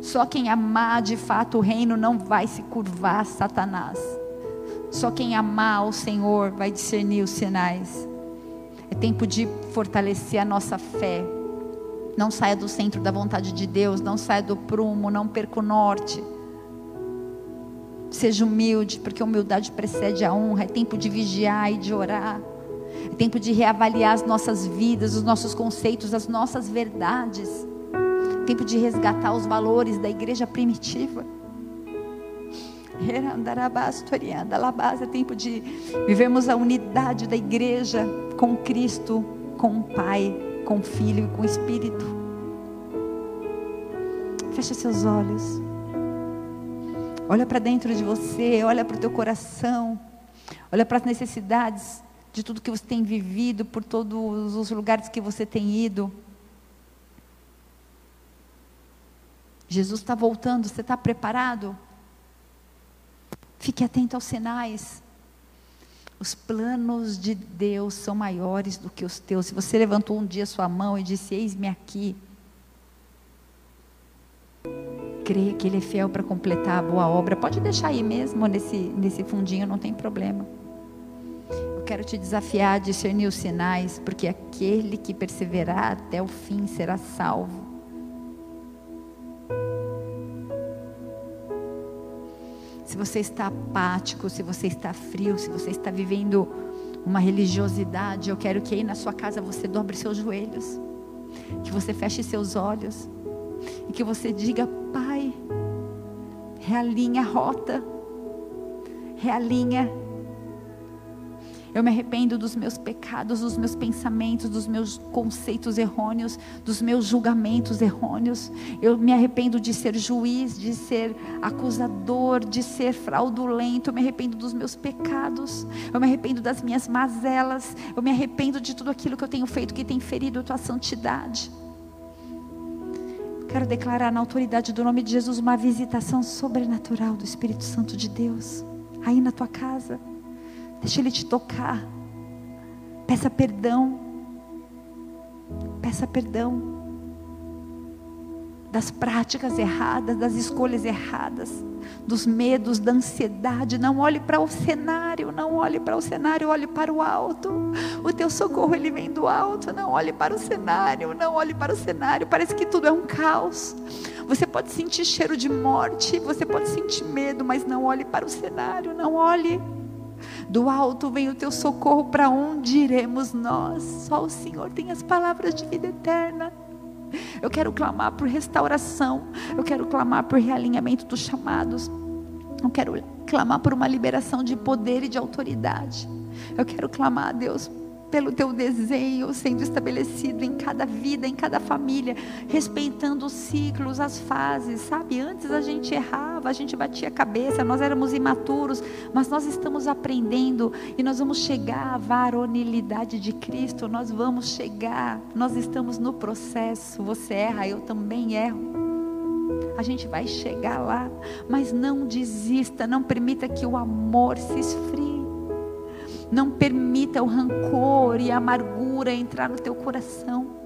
Só quem amar de fato o reino não vai se curvar a Satanás. Só quem amar o Senhor vai discernir os sinais. É tempo de fortalecer a nossa fé. Não saia do centro da vontade de Deus, não saia do prumo, não perca o norte. Seja humilde, porque a humildade precede a honra. É tempo de vigiar e de orar. É tempo de reavaliar as nossas vidas, os nossos conceitos, as nossas verdades. É tempo de resgatar os valores da igreja primitiva. É tempo de vivermos a unidade da igreja com Cristo, com o Pai, com o Filho e com o Espírito. Feche seus olhos. Olha para dentro de você, olha para o teu coração, olha para as necessidades de tudo que você tem vivido, por todos os lugares que você tem ido. Jesus está voltando, você está preparado? Fique atento aos sinais. Os planos de Deus são maiores do que os teus. Se você levantou um dia sua mão e disse: Eis-me aqui, creia que Ele é fiel para completar a boa obra. Pode deixar aí mesmo, nesse, nesse fundinho, não tem problema quero te desafiar a discernir os sinais, porque aquele que perseverar até o fim será salvo. Se você está apático, se você está frio, se você está vivendo uma religiosidade, eu quero que aí na sua casa você dobre seus joelhos, que você feche seus olhos e que você diga: Pai, realinha a rota, realinha eu me arrependo dos meus pecados, dos meus pensamentos, dos meus conceitos errôneos, dos meus julgamentos errôneos. Eu me arrependo de ser juiz, de ser acusador, de ser fraudulento. Eu me arrependo dos meus pecados. Eu me arrependo das minhas mazelas. Eu me arrependo de tudo aquilo que eu tenho feito que tem ferido a tua santidade. Quero declarar na autoridade do nome de Jesus uma visitação sobrenatural do Espírito Santo de Deus aí na tua casa. Deixa Ele te tocar. Peça perdão. Peça perdão das práticas erradas, das escolhas erradas, dos medos, da ansiedade. Não olhe para o cenário, não olhe para o cenário, olhe para o alto. O teu socorro ele vem do alto. Não olhe para o cenário, não olhe para o cenário. Parece que tudo é um caos. Você pode sentir cheiro de morte, você pode sentir medo, mas não olhe para o cenário, não olhe. Do alto vem o teu socorro, para onde iremos nós? Só o Senhor tem as palavras de vida eterna. Eu quero clamar por restauração, eu quero clamar por realinhamento dos chamados, eu quero clamar por uma liberação de poder e de autoridade. Eu quero clamar a Deus pelo teu desenho sendo estabelecido em cada vida, em cada família, respeitando os ciclos, as fases, sabe? Antes a gente errava, a gente batia a cabeça, nós éramos imaturos, mas nós estamos aprendendo e nós vamos chegar à varonilidade de Cristo, nós vamos chegar, nós estamos no processo. Você erra, eu também erro. A gente vai chegar lá, mas não desista, não permita que o amor se esfrie. Não permita o rancor e a amargura entrar no teu coração.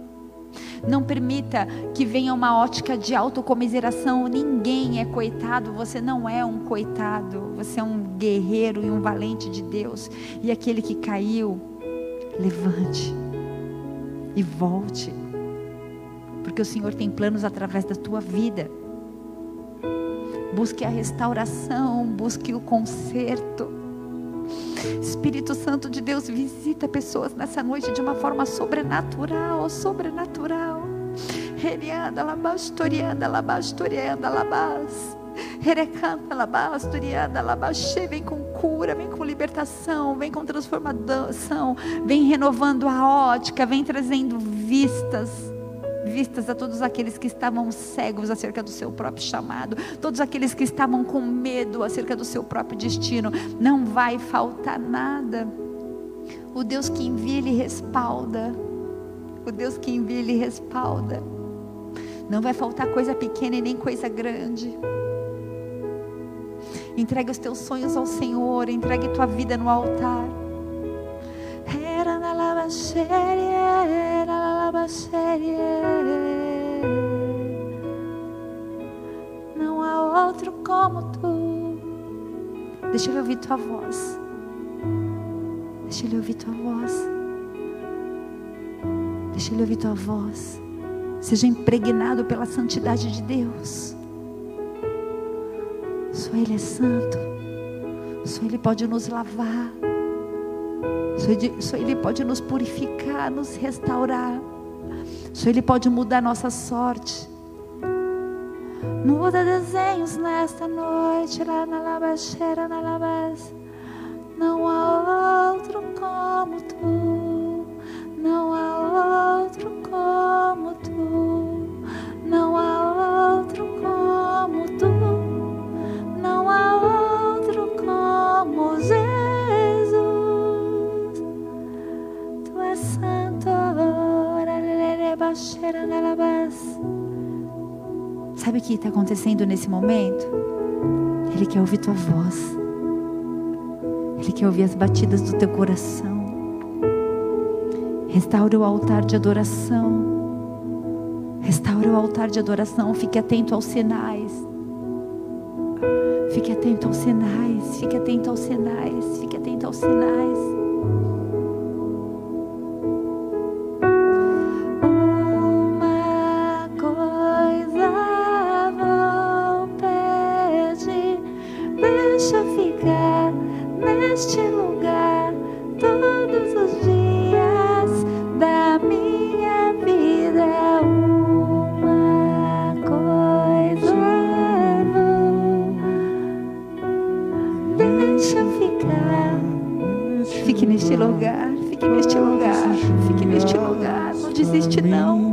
Não permita que venha uma ótica de autocomiseração. Ninguém é coitado, você não é um coitado. Você é um guerreiro e um valente de Deus. E aquele que caiu, levante e volte. Porque o Senhor tem planos através da tua vida. Busque a restauração, busque o conserto. Espírito Santo de Deus visita pessoas nessa noite de uma forma sobrenatural, sobrenatural. Rerianda, labastorianda, labastorianda, labas. Rerecanta, labastorianda, labaxê. Vem com cura, vem com libertação, vem com transformação, vem renovando a ótica, vem trazendo vistas vistas a todos aqueles que estavam cegos acerca do seu próprio chamado, todos aqueles que estavam com medo acerca do seu próprio destino. Não vai faltar nada. O Deus que envia, Ele respalda. O Deus que envia, Ele respalda. Não vai faltar coisa pequena e nem coisa grande. Entregue os teus sonhos ao Senhor, entregue tua vida no altar. Era na lava não há outro como tu. Deixa ele ouvir tua voz. Deixa ele ouvir tua voz. Deixa ele ouvir tua voz. Seja impregnado pela santidade de Deus. Só Ele é santo. Só Ele pode nos lavar. Só Ele pode nos purificar, nos restaurar. Só Ele pode mudar nossa sorte. Muda desenhos nesta noite, lá na na. Não há outro como tu, não há outro como tu, não há outro como tu, não há outro como Jesus. Sabe o que está acontecendo nesse momento? Ele quer ouvir tua voz. Ele quer ouvir as batidas do teu coração. Restaura o altar de adoração. Restaura o altar de adoração. Fique atento aos sinais. Fique atento aos sinais. Fique atento aos sinais. Fique atento aos sinais. neste lugar todos os dias da minha vida. É uma coisa deixa eu ficar. Fique neste lugar, fique neste lugar, fique neste lugar. Não desiste, não.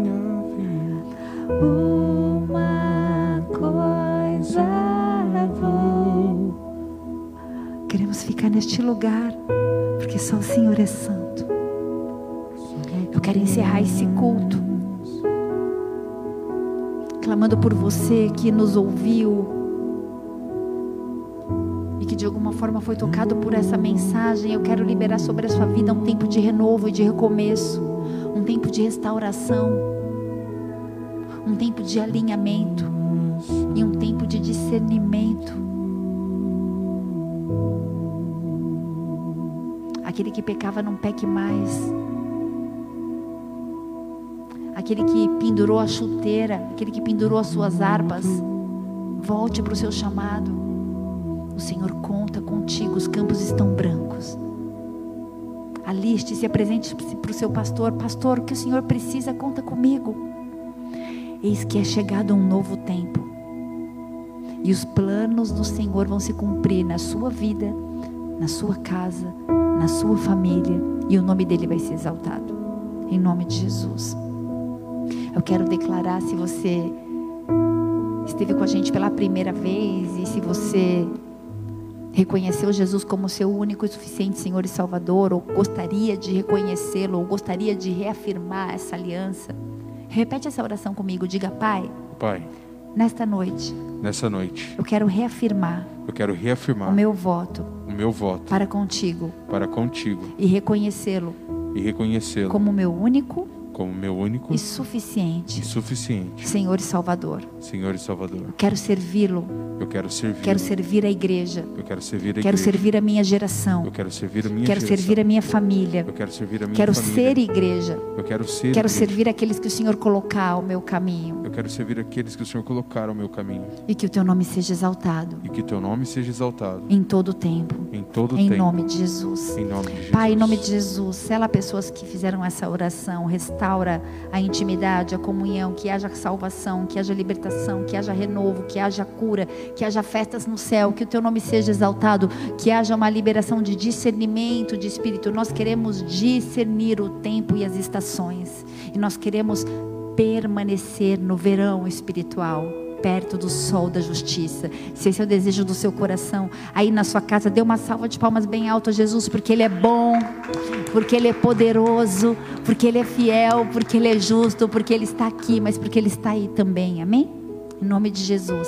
Que nos ouviu e que de alguma forma foi tocado por essa mensagem, eu quero liberar sobre a sua vida um tempo de renovo e de recomeço, um tempo de restauração, um tempo de alinhamento e um tempo de discernimento. Aquele que pecava não peque mais aquele que pendurou a chuteira, aquele que pendurou as suas harpas, volte para o seu chamado. O Senhor conta contigo, os campos estão brancos. Aliste-se, apresente para o seu pastor: Pastor, o que o Senhor precisa, conta comigo. Eis que é chegado um novo tempo, e os planos do Senhor vão se cumprir na sua vida, na sua casa, na sua família e o nome dele vai ser exaltado. Em nome de Jesus. Eu quero declarar se você esteve com a gente pela primeira vez e se você reconheceu Jesus como seu único e suficiente Senhor e Salvador, ou gostaria de reconhecê-lo, ou gostaria de reafirmar essa aliança, repete essa oração comigo. Diga, Pai. Pai. Nesta noite. Nessa noite. Eu quero reafirmar. Eu quero reafirmar. O meu voto. Meu voto. Para contigo. Para contigo. E reconhecê-lo. E reconhecê-lo. Como meu único como meu único e suficiente, e suficiente Senhor e Salvador. Senhor e Salvador. Eu quero servi-lo. Eu quero servir. Quero servir a igreja. Eu quero servir a quero igreja. servir a minha geração. Eu quero servir a minha quero geração. servir a minha família. Eu quero servir a minha quero família. ser igreja. Eu quero ser Quero igreja. servir aqueles que o Senhor colocar ao meu caminho. Eu quero servir aqueles que o Senhor colocar ao meu caminho. E que o teu nome seja exaltado. E que teu nome seja exaltado. Em todo o tempo. Em todo o em tempo. nome de Jesus. Em nome de Jesus. Pai, em nome de Jesus, sela pessoas que fizeram essa oração, restaura a intimidade, a comunhão, que haja salvação, que haja libertação, que haja renovo, que haja cura, que haja festas no céu, que o teu nome seja exaltado, que haja uma liberação de discernimento de espírito. Nós queremos discernir o tempo e as estações. E nós queremos permanecer no verão espiritual perto do sol da justiça. Se esse é o desejo do seu coração, aí na sua casa, dê uma salva de palmas bem alto a Jesus, porque Ele é bom, porque Ele é poderoso, porque Ele é fiel, porque Ele é justo, porque Ele está aqui, mas porque Ele está aí também. Amém? Em nome de Jesus.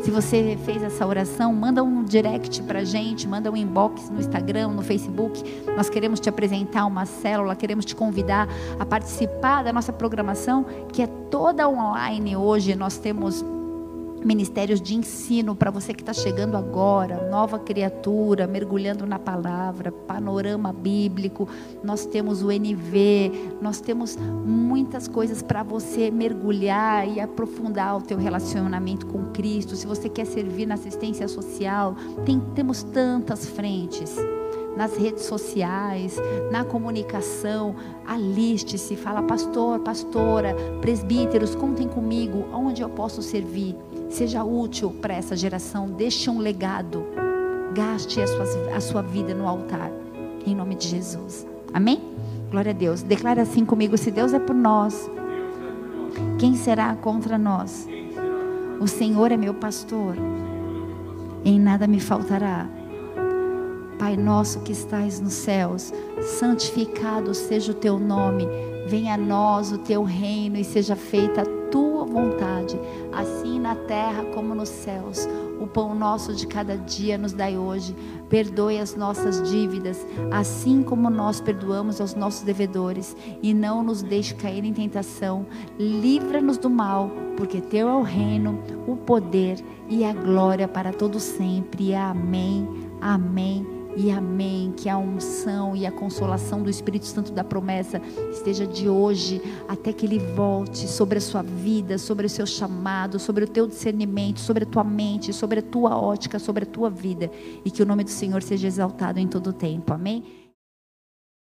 Se você fez essa oração, manda um direct pra gente, manda um inbox no Instagram, no Facebook. Nós queremos te apresentar uma célula, queremos te convidar a participar da nossa programação, que é toda online hoje. Nós temos ministérios de ensino para você que está chegando agora, nova criatura, mergulhando na palavra, panorama bíblico. Nós temos o NV, nós temos muitas coisas para você mergulhar e aprofundar o teu relacionamento com Cristo. Se você quer servir na assistência social, tem, temos tantas frentes nas redes sociais, na comunicação, aliste-se, fala pastor, pastora, presbíteros, contem comigo, onde eu posso servir. Seja útil para essa geração, deixe um legado, gaste a sua, a sua vida no altar, em nome de Jesus. Amém? Glória a Deus. Declara assim comigo: se Deus é por nós, quem será contra nós? O Senhor é meu pastor, em nada me faltará. Pai nosso que estais nos céus, santificado seja o teu nome, venha a nós o teu reino e seja feita a tua vontade, assim na terra como nos céus. O pão nosso de cada dia nos dai hoje. Perdoe as nossas dívidas, assim como nós perdoamos aos nossos devedores, e não nos deixe cair em tentação. Livra-nos do mal, porque teu é o reino, o poder e a glória para todo sempre. Amém. Amém e amém. Que a unção e a consolação do Espírito Santo da promessa esteja de hoje até que ele volte sobre a sua vida, sobre o seu chamado, sobre o teu discernimento, sobre a tua mente, sobre a tua ótica, sobre a tua vida. E que o nome do Senhor seja exaltado em todo o tempo. Amém.